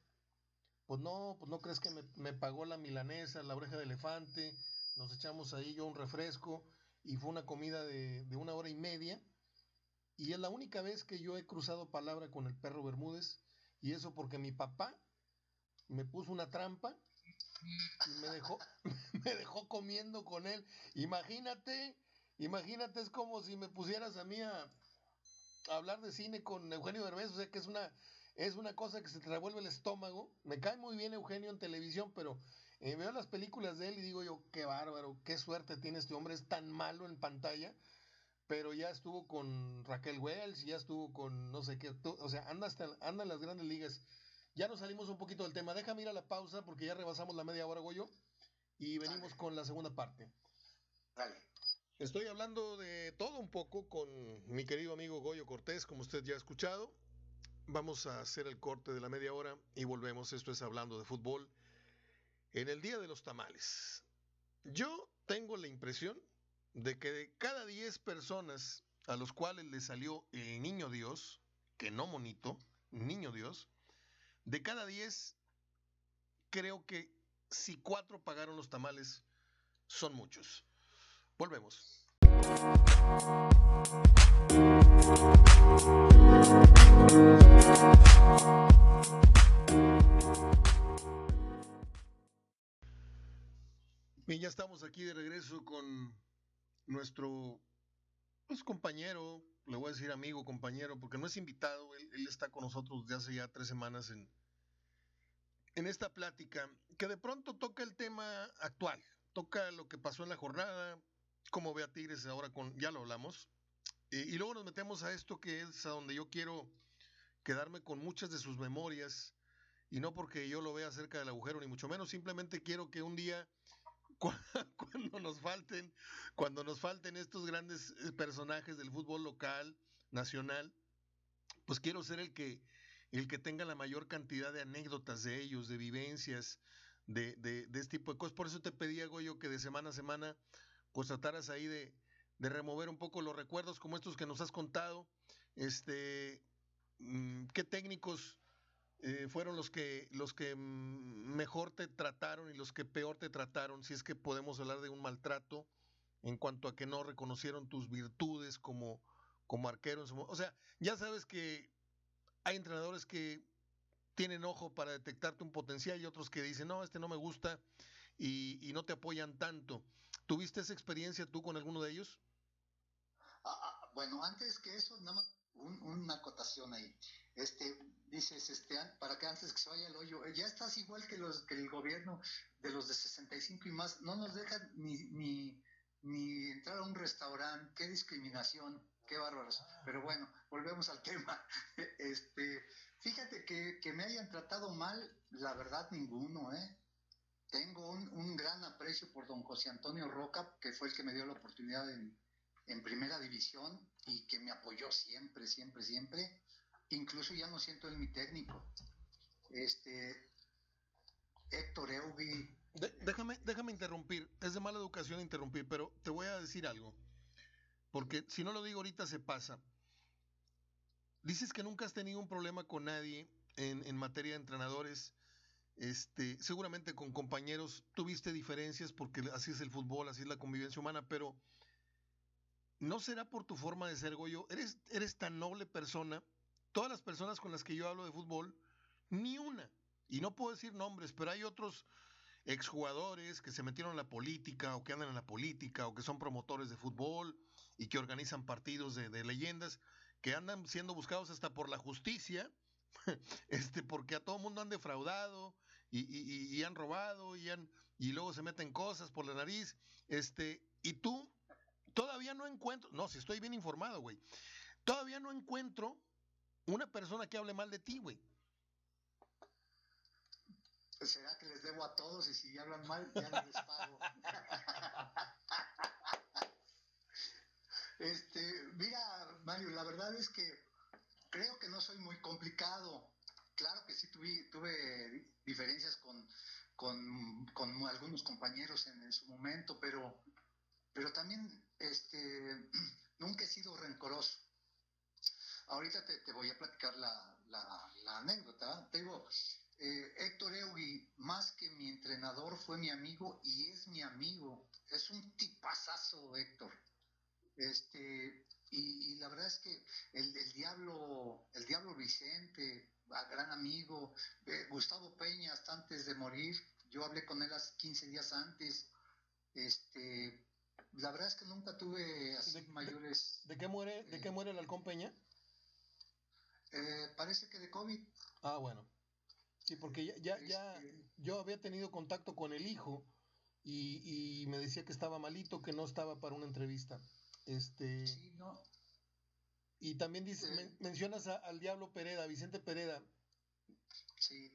S1: Pues no, pues no crees que me, pagó la milanesa, la oreja de elefante, nos echamos ahí yo un refresco y fue una comida de, de una hora y media. Y es la única vez que yo he cruzado palabra con el perro Bermúdez, y eso porque mi papá me puso una trampa y me dejó, me dejó comiendo con él. Imagínate, imagínate, es como si me pusieras a mí a, hablar de cine con Eugenio Derbez, o sea que es una, es una cosa que se te revuelve el estómago. Me cae muy bien Eugenio en televisión, pero eh, veo las películas de él y digo yo, qué bárbaro, qué suerte tiene este hombre, es tan malo en pantalla, pero ya estuvo con Raquel Wells, ya estuvo con no sé qué, o sea, anda, hasta, anda en las grandes ligas. Ya nos salimos un poquito del tema. Déjame ir a la pausa porque ya rebasamos la media hora, Goyo. Y venimos con la segunda parte.
S2: Dale.
S1: Estoy hablando de todo un poco con mi querido amigo Goyo Cortés, como usted ya ha escuchado. Vamos a hacer el corte de la media hora y volvemos. Esto es hablando de fútbol en el Día de los Tamales. Yo tengo la impresión de que de cada 10 personas a los cuales le salió el niño Dios, que no monito, niño Dios, de cada 10, creo que si cuatro pagaron los tamales, son muchos. Volvemos. Y ya estamos aquí de regreso con nuestro pues, compañero, le voy a decir amigo, compañero, porque no es invitado, él, él está con nosotros desde hace ya tres semanas en, en esta plática, que de pronto toca el tema actual, toca lo que pasó en la jornada, cómo ve a Tigres ahora con, ya lo hablamos, y luego nos metemos a esto que es a donde yo quiero quedarme con muchas de sus memorias, y no porque yo lo vea cerca del agujero, ni mucho menos, simplemente quiero que un día, cuando nos falten, cuando nos falten estos grandes eh, personajes del fútbol local, nacional, pues quiero ser el que, el que tenga la mayor cantidad de anécdotas de ellos, de vivencias, de, de, este tipo de cosas. Por eso te pedía, Goyo, que de semana a semana, pues trataras ahí de, de remover un poco los recuerdos como estos que nos has contado. Este, mm, ¿Qué técnicos eh, fueron los que, los que mejor te trataron y los que peor te trataron? Si es que podemos hablar de un maltrato en cuanto a que no reconocieron tus virtudes como, como arquero. O sea, ya sabes que hay entrenadores que tienen ojo para detectarte un potencial y otros que dicen, no, este no me gusta y, y no te apoyan tanto. ¿Tuviste esa experiencia tú con alguno de ellos?
S2: Ah, ah, bueno, antes que eso, nada más una acotación ahí. Este, dices, este, para que antes que se vaya el hoyo, ya estás igual que los que el gobierno de los de 65 y más, no nos dejan ni, ni, ni entrar a un restaurante, qué discriminación, qué bárbaros. Pero bueno, volvemos al tema. Este, fíjate que, que me hayan tratado mal, la verdad ninguno, ¿eh? Tengo un, un, gran aprecio por don José Antonio Roca, que fue el que me dio la oportunidad en, en primera división y que me apoyó siempre, siempre, siempre. Incluso ya no siento en mi técnico. Este, Héctor Eugui.
S1: déjame, déjame interrumpir. Es de mala educación interrumpir, pero te voy a decir algo. Porque si no lo digo ahorita se pasa. Dices que nunca has tenido un problema con nadie en, en materia de entrenadores. Este, seguramente con compañeros tuviste diferencias porque así es el fútbol, así es la convivencia humana, pero ¿no será por tu forma de ser, Goyo? Eres, eres tan noble persona. Todas las personas con las que yo hablo de fútbol, ni una. Y no puedo decir nombres, pero hay otros exjugadores que se metieron en la política o que andan en la política o que son promotores de fútbol y que organizan partidos de, leyendas que andan siendo buscados hasta por la justicia, este, porque a todo mundo han defraudado y, y, han robado y, han, y luego se meten cosas por la nariz, este, y tú Todavía no encuentro, no, si estoy bien informado, güey. Todavía no encuentro una persona que hable mal de ti, güey.
S2: ¿Será que les debo a todos y si hablan mal ya no les pago? este, mira, Mario, la verdad es que creo que no soy muy complicado. Claro que sí tuve, tuve diferencias con, con, con algunos compañeros en, en, su momento, pero, pero también este, nunca he sido rencoroso. Ahorita te, voy a platicar la, anécdota. Te digo, eh, Héctor Eugui, más que mi entrenador, fue mi amigo y es mi amigo. Es un tipazazo, Héctor. Este, y, la verdad es que el, diablo, el diablo Vicente, gran amigo, eh, Gustavo Peña, hasta antes de morir, yo hablé con él hace 15 días antes. Este, la verdad es que nunca tuve así mayores.
S1: De, qué muere, de qué eh, muere el halcón Peña?
S2: Eh, parece que de COVID.
S1: Ah, bueno. Sí, porque ya, ya, ya este yo había tenido contacto con el hijo y, y, me decía que estaba malito, que no estaba para una entrevista. Este.
S2: Sí, no.
S1: Y también dice, eh, mencionas al Diablo Pereda, Vicente Pereda.
S2: Sí.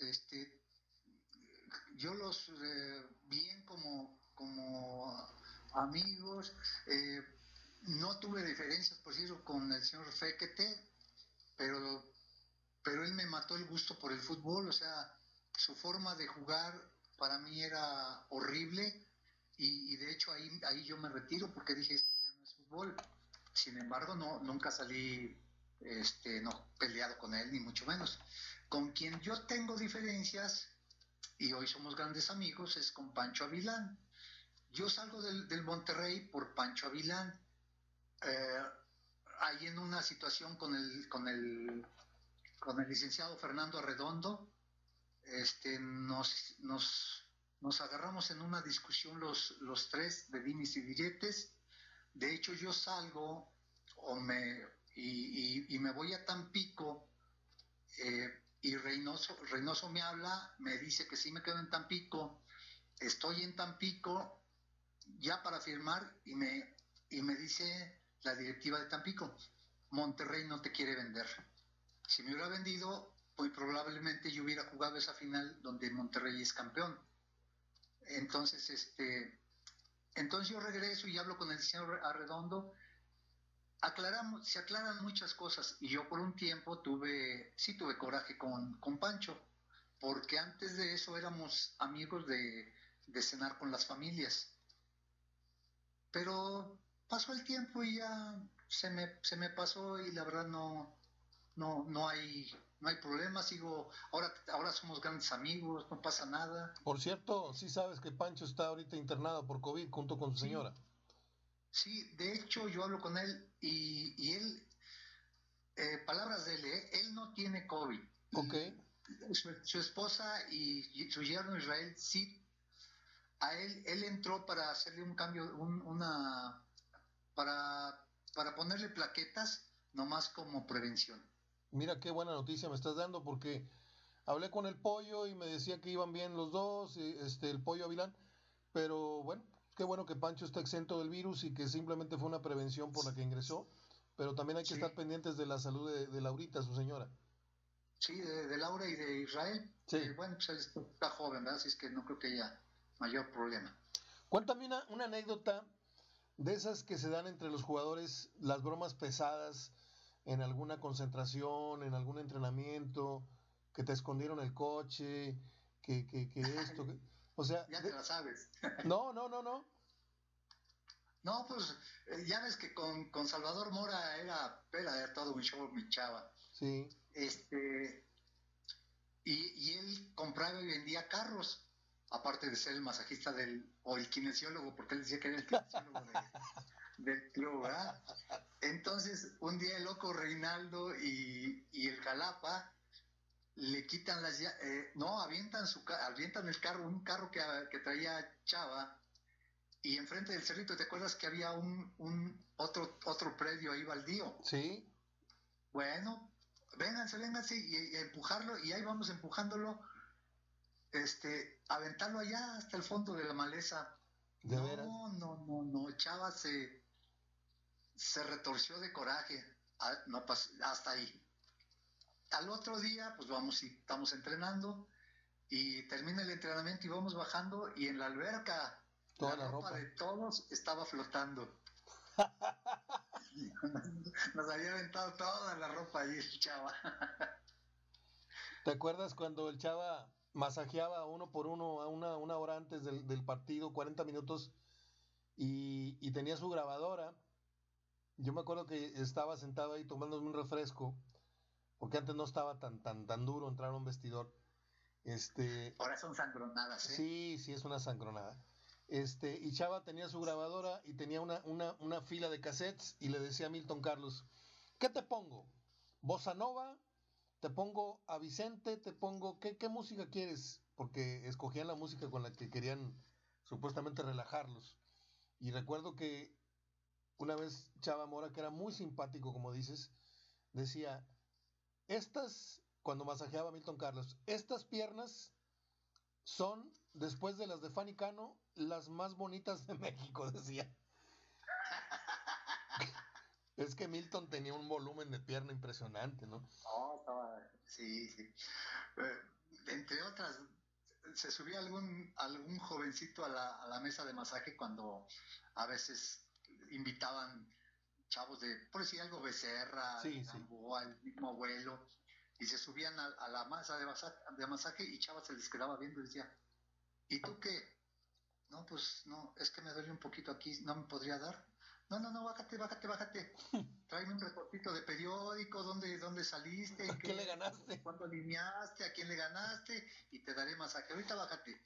S2: Este, yo los bien como como amigos. Eh, no tuve diferencias, por cierto, con el señor Fequete, pero, pero él me mató el gusto por el fútbol, o sea, su forma de jugar para mí era horrible y, de hecho ahí, ahí yo me retiro porque dije, esto ya no es fútbol. Sin embargo, no, nunca salí este, no, peleado con él, ni mucho menos. Con quien yo tengo diferencias, y hoy somos grandes amigos, es con Pancho Avilán. Yo salgo del, Monterrey por Pancho Avilán. Eh, ahí en una situación con el, con el, con el licenciado Fernando Arredondo, este, nos, nos, nos agarramos en una discusión los, los tres de dinis y diretes. De hecho, yo salgo o me, y, me voy a Tampico eh, y Reynoso, Reynoso me habla, me dice que sí me quedo en Tampico. Estoy en Tampico ya para firmar y me, y me dice la directiva de Tampico, Monterrey no te quiere vender. Si me hubiera vendido, muy probablemente yo hubiera jugado esa final donde Monterrey es campeón. Entonces, este, entonces yo regreso y hablo con el señor Arredondo. Aclaramos, se aclaran muchas cosas y yo por un tiempo tuve, sí tuve coraje con, con Pancho, porque antes de eso éramos amigos de, de cenar con las familias. Pero pasó el tiempo y ya se me, se me pasó y la verdad no, no, no hay no hay problema, sigo, ahora, ahora somos grandes amigos, no pasa nada.
S1: Por cierto, sí sabes que Pancho está ahorita internado por COVID junto con su señora.
S2: Sí, de hecho yo hablo con él y, él, eh, palabras de él, ¿eh? él no tiene COVID.
S1: Ok.
S2: Su, esposa y, su yerno Israel sí, a él, él entró para hacerle un cambio, una, para, para ponerle plaquetas, nomás como prevención
S1: mira qué buena noticia me estás dando porque hablé con el pollo y me decía que iban bien los dos, este, el pollo Avilán, pero bueno, qué bueno que Pancho está exento del virus y que simplemente fue una prevención por la que ingresó, pero también hay que estar pendientes de la salud de, Laurita, su señora.
S2: Sí, de, Laura y de Israel. Sí. Eh, bueno, pues está joven, ¿verdad? Así es que no creo que haya mayor problema.
S1: Cuéntame una, una anécdota de esas que se dan entre los jugadores, las bromas pesadas, en alguna concentración, en algún entrenamiento, que te escondieron el coche, que, que, que esto, o sea...
S2: Ya te lo sabes.
S1: No, no, no, no.
S2: No, pues eh, ya ves que con, con Salvador Mora era, era de todo un show, mi chava.
S1: Sí.
S2: Este, y, y él compraba y vendía carros, aparte de ser el masajista del, o el kinesiólogo, porque él decía que era el kinesiólogo de, del club, ¿verdad? Entonces, un día el loco Reinaldo y, el Jalapa le quitan las eh, no, avientan su avientan el carro, un carro que, que, traía Chava, y enfrente del cerrito, ¿te acuerdas que había un, un otro, otro predio ahí baldío?
S1: Sí.
S2: Bueno, vénganse, vénganse y, empujarlo, y ahí vamos empujándolo, este, aventarlo allá hasta el fondo de la maleza. no, no, no, no, Chava se se retorció de coraje, ah, no hasta ahí. Al otro día, pues vamos y estamos entrenando y termina el entrenamiento y vamos bajando y en la alberca
S1: Toda la, ropa,
S2: de todos estaba flotando. Nos había aventado toda la ropa ahí el chava.
S1: ¿Te acuerdas cuando el chava masajeaba uno por uno a una, una hora antes del, del partido, 40 minutos, y, y, tenía su grabadora yo me acuerdo que estaba sentado ahí tomándome un refresco, porque antes no estaba tan, tan, tan duro entrar a un vestidor. Este,
S2: Ahora son sangronadas, ¿eh?
S1: Sí, sí, es una sangronada. Este, y Chava tenía su grabadora y tenía una, una, una fila de cassettes y le decía a Milton Carlos, ¿qué te pongo? ¿Bossa Nova? ¿Te pongo a Vicente? ¿Te pongo qué, qué música quieres? Porque escogían la música con la que querían supuestamente relajarlos. Y recuerdo que una vez Chava Mora, que era muy simpático, como dices, decía, estas, cuando masajeaba Milton Carlos, estas piernas son, después de las de Fanny Cano, las más bonitas de México, decía. Es que Milton tenía un volumen de pierna impresionante, ¿no?
S2: sí, sí. Eh, entre otras, se subía algún, algún jovencito a la, a la mesa de masaje cuando a veces invitaban chavos de, por decir algo, Becerra,
S1: sí,
S2: al mismo abuelo, y se subían a, la masa de masaje, de masaje, y chavos se les quedaba viendo y decía, ¿y tú qué? No, pues no, es que me duele un poquito aquí, no me podría dar. No, no, no, bájate, bájate, bájate. Tráeme un reportito de periódico, dónde, dónde saliste,
S1: ¿a quién le ganaste?
S2: ¿Cuándo alineaste? ¿A quién le ganaste? Y te daré masaje. Ahorita bájate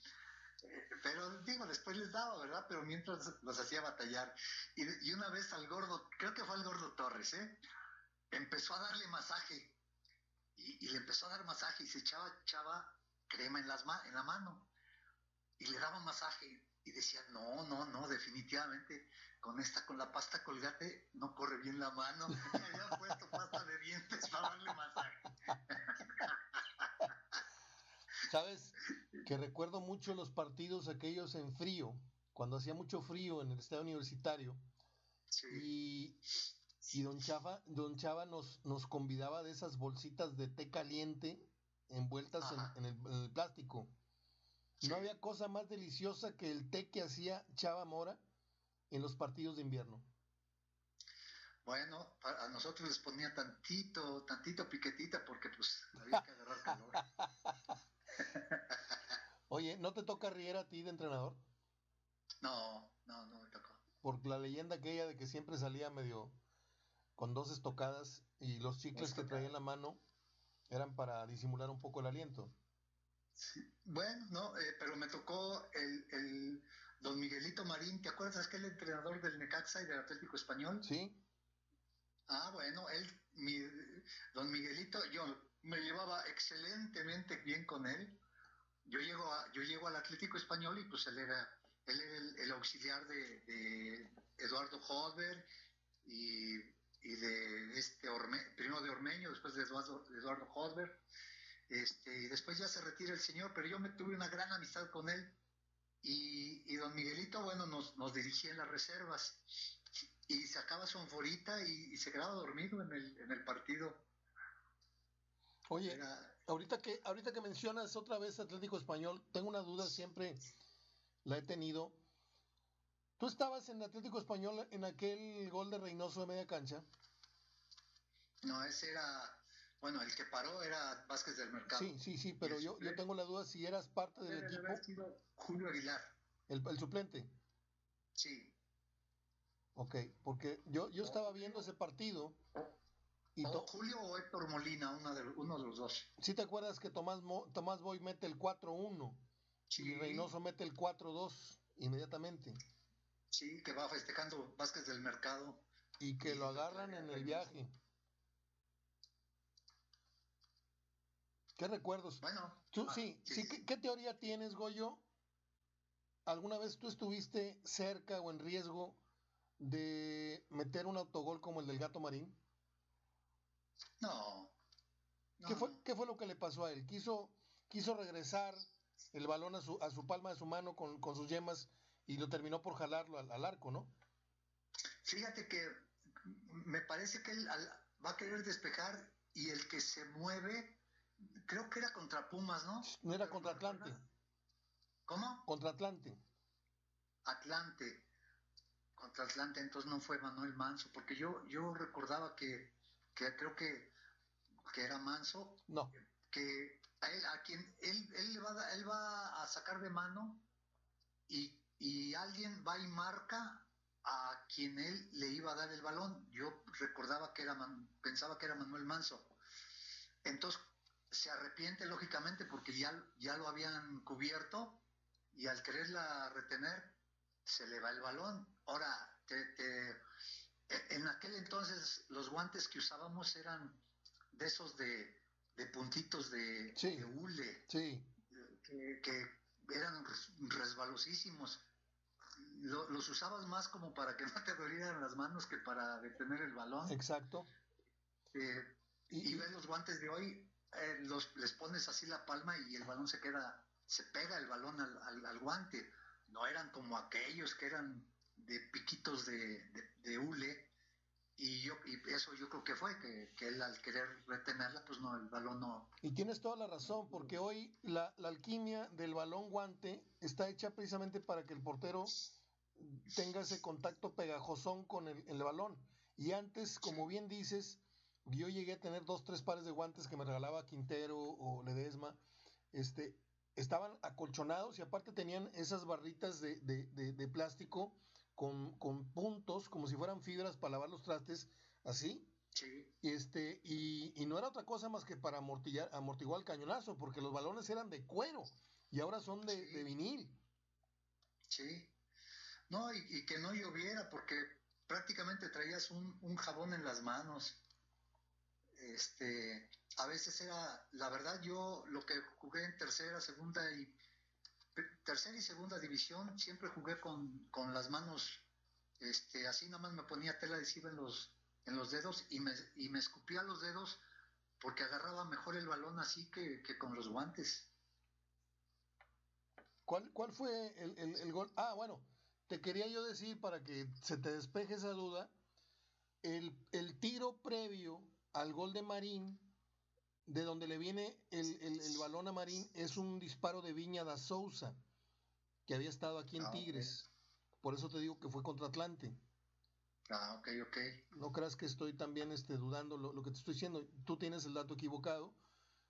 S2: pero digo, después les daba, ¿verdad? Pero mientras los hacía batallar. Y, una vez al gordo, creo que fue al gordo Torres, ¿eh? Empezó a darle masaje. Y, le empezó a dar masaje y se echaba, echaba crema en, las en la mano. y le daba masaje y decía, no, no, no, definitivamente con esta, con la pasta colgate no corre bien la mano. Me había puesto pasta de dientes para darle masaje.
S1: Sabes que recuerdo mucho los partidos aquellos en frío, cuando hacía mucho frío en el estadio universitario. Y, y, don Chava, don Chava nos, nos convidaba de esas bolsitas de té caliente envueltas en, el, plástico. No había cosa más deliciosa que el té que hacía Chava Mora en los partidos de invierno.
S2: Bueno, a nosotros les ponía tantito, tantito piquetita porque pues había que agarrar calor.
S1: Oye, ¿no te toca riera a ti de entrenador?
S2: No, no, no me tocó.
S1: Por la leyenda aquella de que siempre salía medio con dos estocadas y los chicles que traía en la mano eran para disimular un poco el aliento.
S2: Sí. Bueno, no, eh, pero me tocó el, el, don Miguelito Marín, ¿te acuerdas que el entrenador del Necaxa y del Atlético Español?
S1: Sí.
S2: Ah, bueno, él, mi, don Miguelito, yo me llevaba excelentemente bien con él. Yo llego, a, yo llego al Atlético Español y pues él era, él era el, auxiliar de, Eduardo Hodber y, y, de este primero de Ormeño, después de Eduardo, Eduardo Hodber. Este, y después ya se retira el señor, pero yo me tuve una gran amistad con él. Y, y don Miguelito, bueno, nos, nos dirigía en las reservas y sacaba su anforita y, se quedaba dormido en el, en el partido.
S1: Oye, ahorita que ahorita que mencionas otra vez Atlético Español, tengo una duda siempre la he tenido. ¿Tú estabas en Atlético Español en aquel gol de Reynoso de media cancha?
S2: No, ese era bueno, el que paró era Vázquez del Mercado.
S1: Sí, sí, sí, pero yo, yo tengo la duda si eras parte del equipo.
S2: Sido Julio Aguilar.
S1: El, el, suplente.
S2: Sí.
S1: Ok, porque yo, yo estaba viendo ese partido
S2: y Julio o Héctor Molina, uno de, uno de los dos.
S1: ¿Sí te acuerdas que Tomás, Tomás Boy mete el 4-1 y Reynoso mete el 4-2 inmediatamente?
S2: Sí, que va festejando Vázquez del Mercado.
S1: Y que lo agarran en el viaje. ¿Qué recuerdos?
S2: Bueno.
S1: ¿Tú, ah, sí, sí, ¿qué, ¿qué, teoría tienes, Goyo? ¿Alguna vez tú estuviste cerca o en riesgo de meter un autogol como el del gato marín?
S2: No.
S1: ¿Qué, fue, ¿Qué fue lo que le pasó a él? Quiso, quiso regresar el balón a su, a su palma de su mano con, sus yemas y lo terminó por jalarlo al, arco, ¿no?
S2: Fíjate que me parece que él va a querer despejar y el que se mueve, creo que era contra Pumas, ¿no?
S1: No era contra Atlante.
S2: ¿Cómo?
S1: Contra Atlante.
S2: Atlante. Contra Atlante, entonces no fue Manuel Manso, porque yo, yo recordaba que que creo que, que era Manso,
S1: no.
S2: que a, él, a quien él, él, va, él va a sacar de mano y, y alguien va y marca a quien él le iba a dar el balón. Yo recordaba que era, pensaba que era Manuel Manso. Entonces se arrepiente lógicamente porque ya, ya lo habían cubierto y al quererla retener se le va el balón. Ahora, te, te, en aquel entonces los guantes que usábamos eran de esos de, puntitos de, hule, que, eran resbalosísimos. los usabas más como para que no te dolieran las manos que para detener el balón.
S1: Exacto.
S2: Eh, y, ves los guantes de hoy, eh, los, les pones así la palma y el balón se queda, se pega el balón al guante. No eran como aquellos que eran de piquitos de, de, hule. Y yo y eso yo creo que fue que, él al querer retenerla pues no el balón no.
S1: Y tienes toda la razón porque hoy la, alquimia del balón guante está hecha precisamente para que el portero tenga ese contacto pegajosón con el, el balón. Y antes como bien dices yo llegué a tener dos tres pares de guantes que me regalaba Quintero o Ledesma este estaban acolchonados y aparte tenían esas barritas de, de, de plástico con, puntos, como si fueran fibras para lavar los trastes, así.
S2: Sí.
S1: Este, y, no era otra cosa más que para amortillar, amortiguar el cañonazo, porque los balones eran de cuero y ahora son de, vinil.
S2: Sí. No, y, que no lloviera, porque prácticamente traías un, un, jabón en las manos. Este, a veces era, la verdad, yo lo que jugué en tercera, segunda y tercera y segunda división siempre jugué con, con las manos, este, así nada más me ponía tela adhesiva en los, en los dedos y me, y me escupía los dedos porque agarraba mejor el balón así que, que con los guantes.
S1: ¿Cuál, cuál fue el, el, el, gol? Ah, bueno, te quería yo decir para que se te despeje esa duda, el, el tiro previo al gol de Marín, de donde le viene el, el, el, balón a Marín, es un disparo de Viña da Souza, que había estado aquí en ah, Tigres. Okay. Por eso te digo que fue contra Atlante.
S2: Ah, ok, ok.
S1: No creas que estoy también este, dudando lo, lo, que te estoy diciendo. Tú tienes el dato equivocado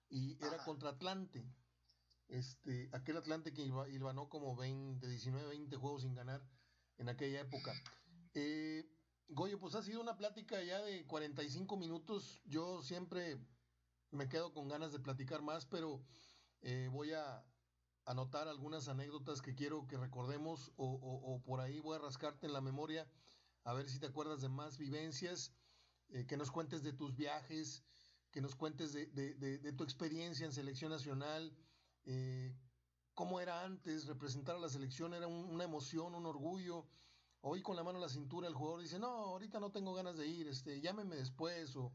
S1: y era Ajá. contra Atlante. Este, aquel Atlante que ganó como 20, 19, 20 juegos sin ganar en aquella época. Eh, Goyo, pues ha sido una plática ya de 45 minutos. Yo siempre me quedo con ganas de platicar más, pero eh, voy a anotar algunas anécdotas que quiero que recordemos o, por ahí voy a rascarte en la memoria a ver si te acuerdas de más vivencias, eh, que nos cuentes de tus viajes, que nos cuentes de, tu experiencia en selección nacional, eh, cómo era antes, representar a la selección era un, una emoción, un orgullo. Hoy con la mano en la cintura el jugador dice, no, ahorita no tengo ganas de ir, este, llámeme después, o,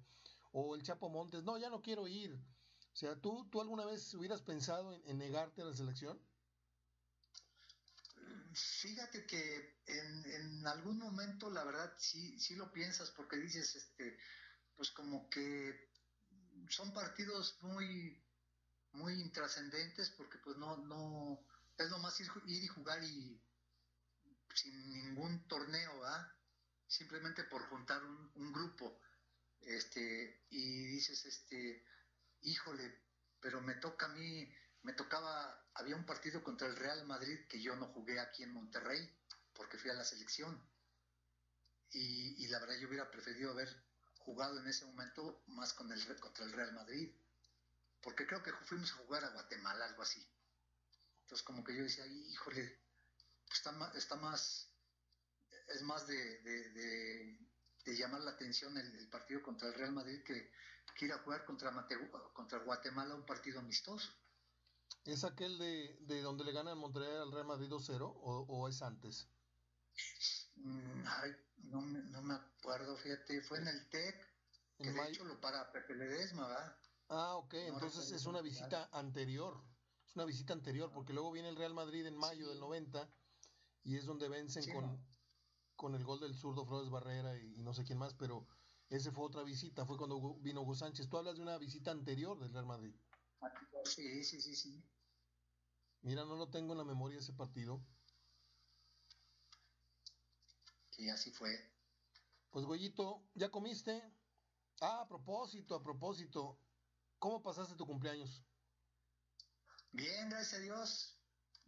S1: o el Chapo Montes, no, ya no quiero ir. O sea, ¿tú, tú alguna vez hubieras pensado en, negarte a la selección?
S2: Fíjate que en, en, algún momento, la verdad, sí, sí lo piensas, porque dices, este, pues como que son partidos muy, muy intrascendentes, porque pues no, no, es nomás ir, ir y jugar y sin ningún torneo, simplemente por juntar un, un, grupo, este, y dices, este, híjole, pero me toca a mí, me tocaba, había un partido contra el Real Madrid que yo no jugué aquí en Monterrey, porque fui a la selección, y, y la verdad yo hubiera preferido haber jugado en ese momento más con el, contra el Real Madrid, porque creo que fuimos a jugar a Guatemala, algo así. Entonces como que yo decía, híjole, está más, está más es más de, de, de, de llamar la atención el, el, partido contra el Real Madrid que, que ir a jugar contra, contra Guatemala un partido amistoso.
S1: ¿Es aquel de, de donde le ganan Monterrey al Real Madrid 2-0 o, o, es antes?
S2: Mm, ay, no, no, me acuerdo, fíjate, fue en el TEC, que ¿En de hecho lo para Pepe Ledesma, ¿verdad?
S1: Ah, ok, no entonces es una visita anterior, es una visita anterior, porque luego viene el Real Madrid en mayo sí. del 90 y es donde vencen sí, con, no. con el gol del zurdo Flores Barrera y, y, no sé quién más, pero ese fue otra visita, fue cuando vino Hugo Sánchez. Tú hablas de una visita anterior del Real Madrid.
S2: Sí, sí, sí, sí.
S1: Mira, no lo tengo en la memoria ese partido.
S2: Sí, así fue.
S1: Pues Goyito, ¿ya comiste? Ah, a propósito, a propósito, ¿cómo pasaste tu cumpleaños?
S2: Bien, gracias a Dios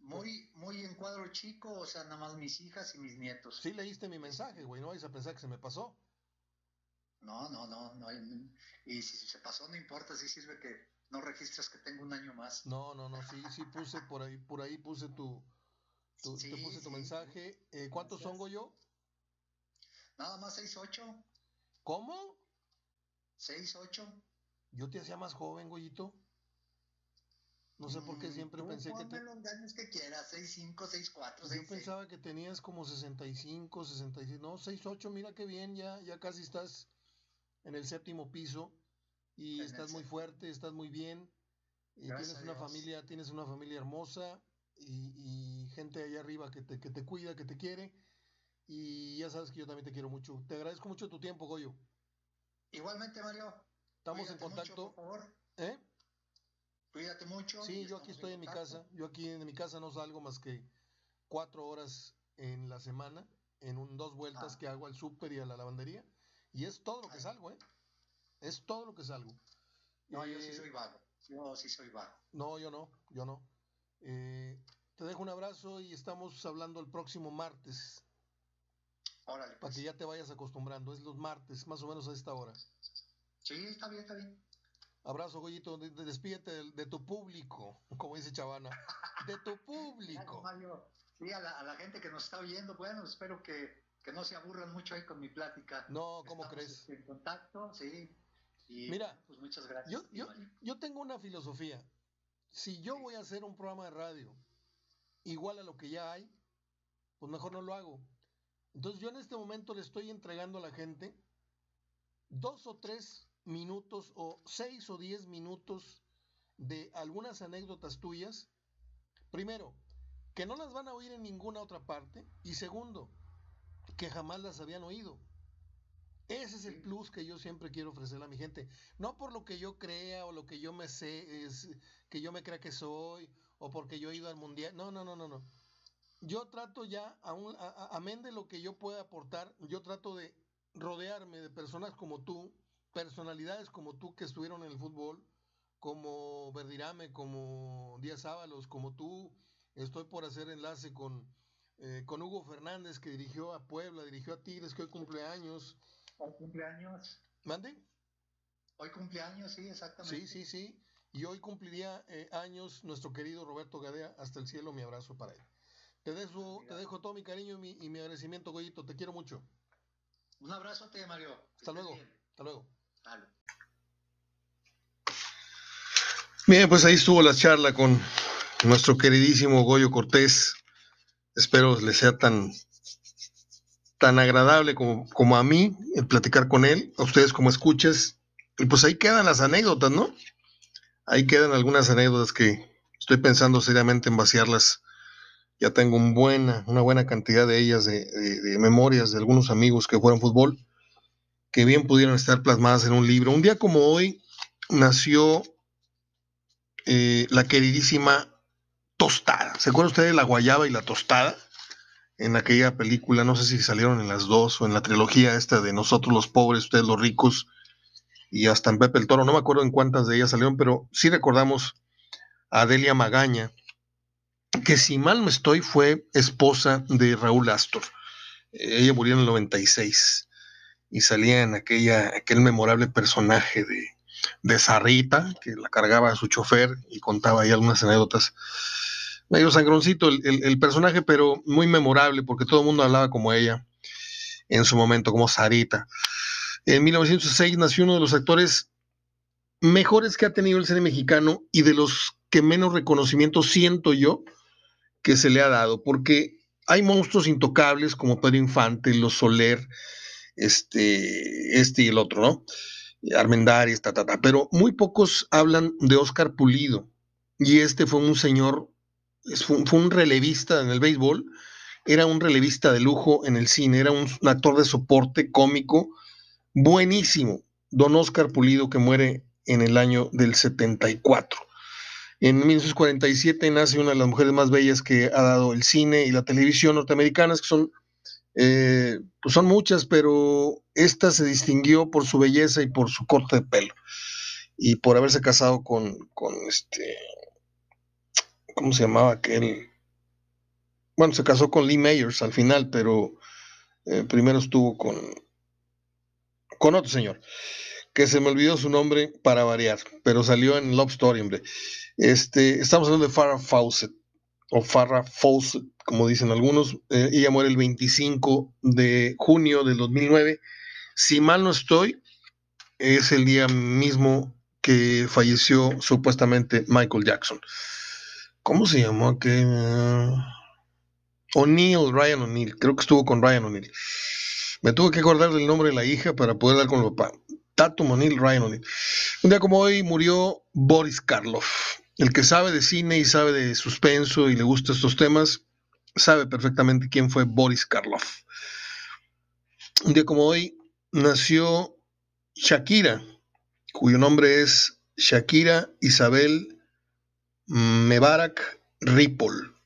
S2: muy, muy en cuadro chico, o sea, nada más mis hijas y mis nietos.
S1: Sí leíste mi mensaje, güey, no vais a pensar que se me pasó.
S2: No, no, no, no, y si se pasó no importa, si sirve que no registras que tengo un año más.
S1: No, no, no, sí, sí puse por ahí, por ahí puse tu, tu sí, te puse tu sí, mensaje. Eh, ¿Cuántos son yo?
S2: Nada más seis, ocho.
S1: ¿Cómo?
S2: Seis, ocho.
S1: Yo te hacía más joven, Goyito. No sé por qué siempre
S2: Tú
S1: pensé que
S2: te... los años que quieras, 6'5, 6'4, 6'6.
S1: Yo pensaba que tenías como 65, 66, no, 6'8, mira qué bien, ya, ya casi estás en el séptimo piso y en estás muy fuerte, estás muy bien. Y tienes una familia, tienes una familia hermosa y, y, gente allá arriba que te, que te cuida, que te quiere. Y ya sabes que yo también te quiero mucho. Te agradezco mucho tu tiempo, Goyo.
S2: Igualmente, Mario.
S1: Estamos Cuídate en contacto.
S2: Mucho, por favor.
S1: ¿Eh?
S2: Cuídate mucho.
S1: Sí, yo aquí estoy en, en mi casa. Yo aquí en mi casa no salgo más que cuatro horas en la semana, en un, dos vueltas ah. que hago al súper y a la lavandería. Y es todo lo que salgo, ¿eh? Es todo lo que salgo.
S2: No, eh, yo sí soy vago. Yo sí soy vago.
S1: No, yo no, yo no. Eh, te dejo un abrazo y estamos hablando el próximo martes.
S2: Órale. Pues.
S1: Para que ya te vayas acostumbrando. Es los martes, más o menos a esta hora.
S2: Sí, está bien, está bien.
S1: Abrazo, Goyito, despídete de, de, tu público, como dice Chavana, de tu público.
S2: Sí, a la, a la, gente que nos está oyendo, bueno, espero que, que, no se aburran mucho ahí con mi plática.
S1: No, ¿cómo Estamos crees?
S2: En contacto, sí.
S1: Y, Mira, pues muchas gracias. Yo, yo, yo tengo una filosofía. Si yo voy a hacer un programa de radio igual a lo que ya hay, pues mejor no lo hago. Entonces yo en este momento le estoy entregando a la gente dos o tres minutos o seis o diez minutos de algunas anécdotas tuyas. Primero, que no las van a oír en ninguna otra parte. Y segundo, que jamás las habían oído. Ese es el plus que yo siempre quiero ofrecerle a mi gente. No por lo que yo crea o lo que yo me sé, es que yo me crea que soy o porque yo he ido al mundial. No, no, no, no, no. Yo trato ya, a, amén de lo que yo pueda aportar, yo trato de rodearme de personas como tú, personalidades como tú que estuvieron en el fútbol, como Verdirame, como Díaz Ábalos, como tú. Estoy por hacer enlace con, eh, con Hugo Fernández, que dirigió a Puebla, dirigió a Tigres, que hoy cumpleaños.
S2: Hoy cumpleaños.
S1: ¿Mande?
S2: Hoy cumpleaños, sí, exactamente.
S1: Sí, sí, sí. Y hoy cumpliría eh, años nuestro querido Roberto Gadea. Hasta el cielo, mi abrazo para él. Te dejo, te dejo todo mi cariño y mi, y mi agradecimiento, Goyito. Te quiero mucho.
S2: Un abrazo a ti, Mario.
S1: Hasta luego. Hasta luego.
S2: Bien,
S1: pues ahí estuvo la charla con nuestro queridísimo Goyo Cortés. Espero les sea tan, tan agradable como, como a mí el platicar con él, a ustedes como escuchas. Y pues ahí quedan las anécdotas, ¿no? Ahí quedan algunas anécdotas que estoy pensando seriamente en vaciarlas. Ya tengo un buena, una buena cantidad de ellas, de, de memorias de algunos amigos que juegan fútbol que bien pudieran estar plasmadas en un libro. Un día como hoy nació eh, la queridísima tostada. ¿Se acuerdan ustedes de la guayaba y la tostada? En aquella película, no sé si salieron en las dos o en la trilogía esta de Nosotros los pobres, ustedes los ricos, y hasta en Pepe el Toro, no me acuerdo en cuántas de ellas salieron, pero sí recordamos a Delia Magaña, que si mal no estoy fue esposa de Raúl Astor. Ella murió en el 96 y salía en aquella, aquel memorable personaje de, de Sarrita, que la cargaba a su chofer y contaba ahí algunas anécdotas. Medio sangroncito el, el, personaje, pero muy memorable porque todo el mundo hablaba como ella en su momento, como Sarita. En 1906 nació uno de los actores mejores que ha tenido el cine mexicano y de los que menos reconocimiento siento yo que se le ha dado, porque hay monstruos intocables como Pedro Infante, Los Soler, este, este y el otro, ¿no? Armendáriz, ta, ta, ta, pero muy pocos hablan de Oscar Pulido. Y este fue un señor, fue, un relevista en el béisbol, era un relevista de lujo en el cine, era un, actor de soporte cómico buenísimo. Don Oscar Pulido que muere en el año del 74. En 1947 nace una de las mujeres más bellas que ha dado el cine y la televisión norteamericanas, que son eh, pues son muchas, pero esta se distinguió por su belleza y por su corte de pelo. Y por haberse casado con, con este, ¿cómo se llamaba aquel? Bueno, se casó con Lee Mayers al final, pero eh, primero estuvo con, con otro señor, que se me olvidó su nombre para variar, pero salió en Love Story, hombre. Este, estamos hablando de Farrah Fawcett, o Farrah Fawcett, como dicen algunos. Eh, ella muere el 25 de junio del 2009. Si mal no estoy, es el día mismo que falleció supuestamente Michael Jackson. ¿Cómo se llamó aquel? O'Neill, Ryan O'Neill. Creo que estuvo con Ryan O'Neill. Me tuve que acordar del nombre de la hija para poder dar con el papá. Tatum O'Neill, Ryan O'Neill. Un día como hoy murió Boris Karloff. El que sabe de cine y sabe de suspenso y le gusta estos temas, sabe perfectamente quién fue Boris Karloff. Un día como hoy nació Shakira, cuyo nombre es Shakira Isabel Mebarak Ripoll.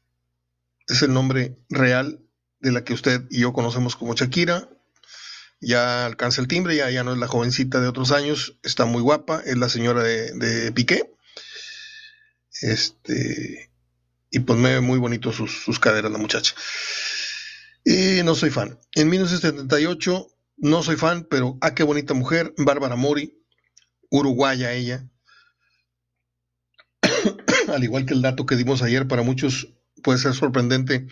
S1: Es el nombre real de la que usted y yo conocemos como Shakira. Ya alcanza el timbre, ya, ya no es la jovencita de otros años, está muy guapa, es la señora de, de Piqué. Este, y pues me ve muy bonito sus, caderas la muchacha. Y no soy fan. En 1978 no soy fan, pero ah, qué bonita mujer, Bárbara Mori, uruguaya ella. Al igual que el dato que dimos ayer, para muchos puede ser sorprendente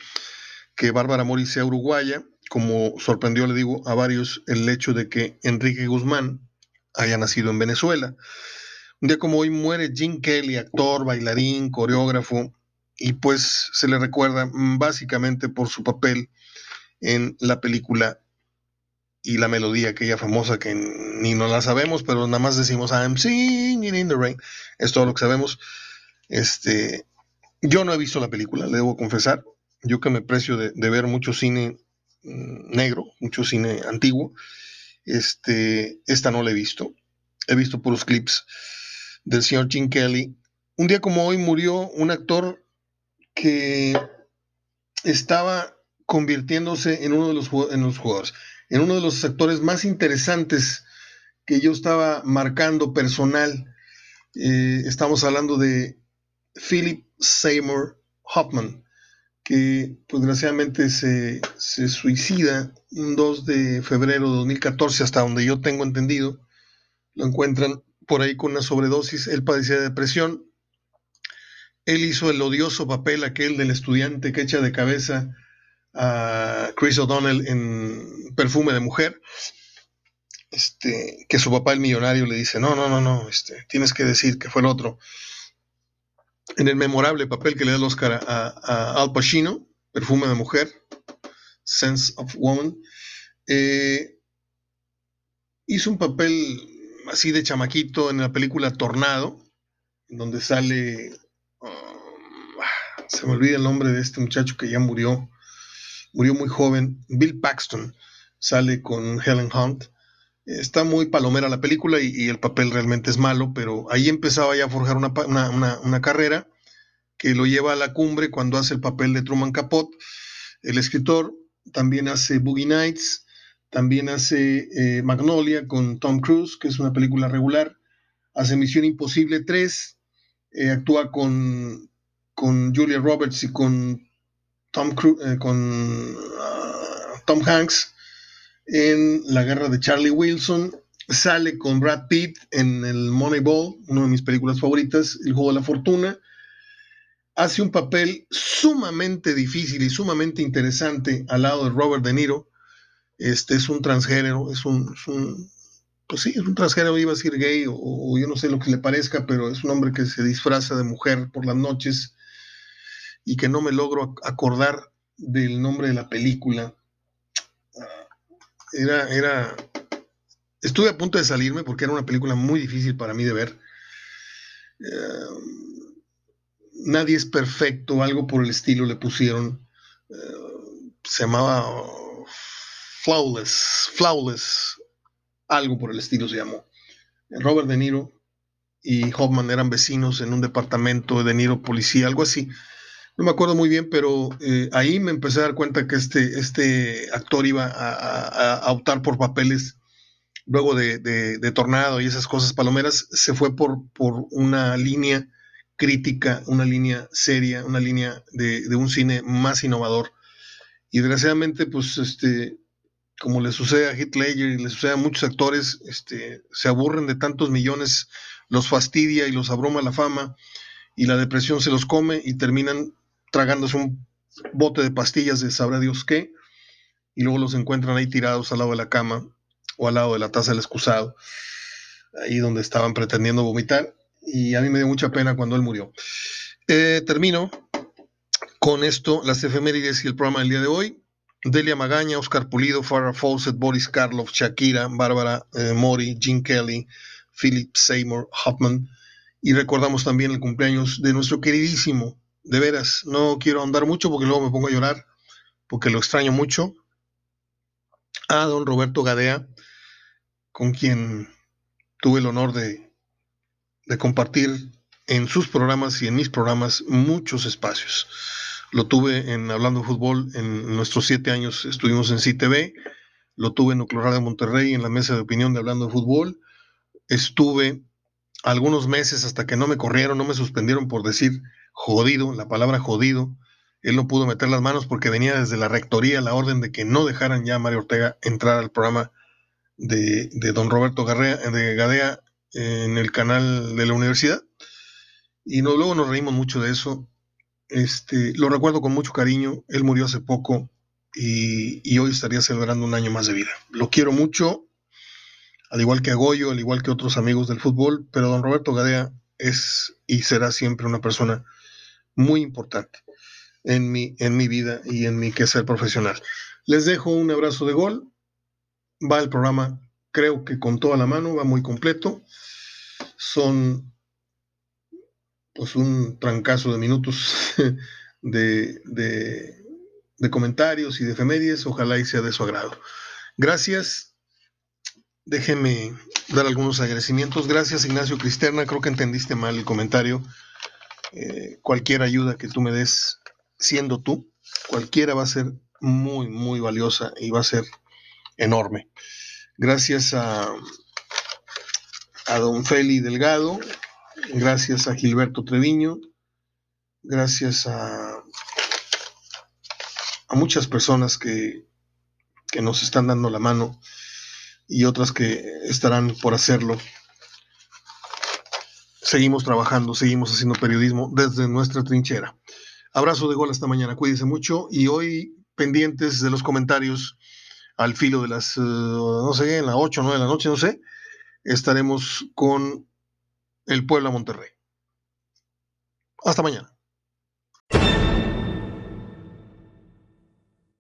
S1: que Bárbara Mori sea uruguaya, como sorprendió, le digo, a varios el hecho de que Enrique Guzmán haya nacido en Venezuela. Un día como hoy muere Jim Kelly, actor, bailarín, coreógrafo, y pues se le recuerda mm, básicamente por su papel en la película y la melodía aquella famosa que ni no la sabemos, pero nada más decimos I'm singing in the rain. Es todo lo que sabemos. Este, yo no he visto la película, le debo confesar. Yo que me precio de, ver mucho cine mm, negro, mucho cine antiguo, este, esta no la he visto. He visto puros clips del señor Jim Kelly. Un día como hoy murió un actor que estaba convirtiéndose en uno de los, en los jugadores, en uno de los actores más interesantes que yo estaba marcando personal. Eh, estamos hablando de Philip Seymour Hoffman, que pues, desgraciadamente se, se, suicida un 2 de febrero de 2014, hasta donde yo tengo entendido. Lo encuentran por ahí con una sobredosis. Él padecía de depresión. Él hizo el odioso papel aquel del estudiante que echa de cabeza a Chris O'Donnell en Perfume de Mujer. Este, que su papá, el millonario, le dice: No, no, no, no, este, tienes que decir que fue el otro en el memorable papel que le da el Oscar a, Al Pacino, Perfume de Mujer, Sense of Woman, eh, hizo un papel así de chamaquito en la película Tornado, donde sale, um, se me olvida el nombre de este muchacho que ya murió, murió muy joven, Bill Paxton, sale con Helen Hunt. Está muy palomera la película y, el papel realmente es malo, pero ahí empezaba ya a forjar una, carrera que lo lleva a la cumbre cuando hace el papel de Truman Capote. El escritor también hace Boogie Nights, también hace eh, Magnolia con Tom Cruise, que es una película regular. Hace Misión Imposible 3, eh, actúa con, con Julia Roberts y con Tom, eh, con, ah, Tom Hanks en La Guerra de Charlie Wilson. Sale con Brad Pitt en el Moneyball, una de mis películas favoritas, El Juego de la Fortuna. Hace un papel sumamente difícil y sumamente interesante al lado de Robert De Niro. Este es un transgénero, es un, pues sí, es un transgénero, iba a decir gay o, yo no sé lo que le parezca, pero es un hombre que se disfraza de mujer por las noches y que no me logro acordar del nombre de la película era, era, estuve a punto de salirme porque era una película muy difícil para mí de ver. Eh, nadie es perfecto, algo por el estilo le pusieron. Eh, se llamaba Flawless, Flawless, algo por el estilo se llamó. Robert De Niro y Hoffman eran vecinos en un departamento de De Niro policía, algo así no me acuerdo muy bien, pero eh, ahí me empecé a dar cuenta que este, este actor iba a, optar por papeles luego de, Tornado y esas cosas palomeras, se fue por, por una línea crítica, una línea seria, una línea de, un cine más innovador. Y desgraciadamente, pues, este, como le sucede a Heath Ledger y le sucede a muchos actores, este, se aburren de tantos millones, los fastidia y los abruma la fama y la depresión se los come y terminan tragándose un bote de pastillas de sabrá Dios qué, y luego los encuentran ahí tirados al lado de la cama o al lado de la taza del excusado, ahí donde estaban pretendiendo vomitar, y a mí me dio mucha pena cuando él murió. Eh, termino con esto, las efemérides y el programa del día de hoy. Delia Magaña, Oscar Pulido, Farrah Fawcett, Boris Karloff, Shakira, Bárbara eh, Mori, Jim Kelly, Philip Seymour Hoffman. Y recordamos también el cumpleaños de nuestro queridísimo de veras, no quiero ahondar mucho porque luego me pongo a llorar, porque lo extraño mucho, a don Roberto Gadea, con quien tuve el honor de, de compartir en sus programas y en mis programas muchos espacios. Lo tuve en Hablando de Fútbol en nuestros siete años, estuvimos en CTV, lo tuve en Nuclear de Monterrey en la mesa de opinión de Hablando de Fútbol, estuve algunos meses hasta que no me corrieron, no me suspendieron por decir jodido, la palabra jodido. Él no pudo meter las manos porque venía desde la rectoría la orden de que no dejaran ya a Mario Ortega entrar al programa de, don Roberto de Gadea en el canal de la universidad. Y no, luego nos reímos mucho de eso. Este, lo recuerdo con mucho cariño. Él murió hace poco y, hoy estaría celebrando un año más de vida. Lo quiero mucho, al igual que a Goyo, al igual que otros amigos del fútbol, pero don Roberto Gadea es y será siempre una persona muy importante en mi, en mi vida y en mi quehacer profesional. Les dejo un abrazo de gol. Va el programa, creo que con toda la mano, va muy completo. Son pues un trancazo de minutos de, comentarios y de efemérides. Ojalá y sea de su agrado. Gracias. Déjeme dar algunos agradecimientos. Gracias, Ignacio Cristerna. Creo que entendiste mal el comentario. Eh, cualquier ayuda que tú me des, siendo tú, cualquiera va a ser muy, muy valiosa y va a ser enorme. Gracias a, a don Feli Delgado, gracias a Gilberto Treviño, gracias a, muchas personas que, que nos están dando la mano y otras que estarán por hacerlo. Seguimos trabajando, seguimos haciendo periodismo desde nuestra trinchera. Abrazo de gol hasta mañana, cuídense mucho y hoy pendientes de los comentarios al filo de las, eh, no sé, en las 8 o 9 de la noche, no sé, estaremos con el Puebla Monterrey. Hasta mañana.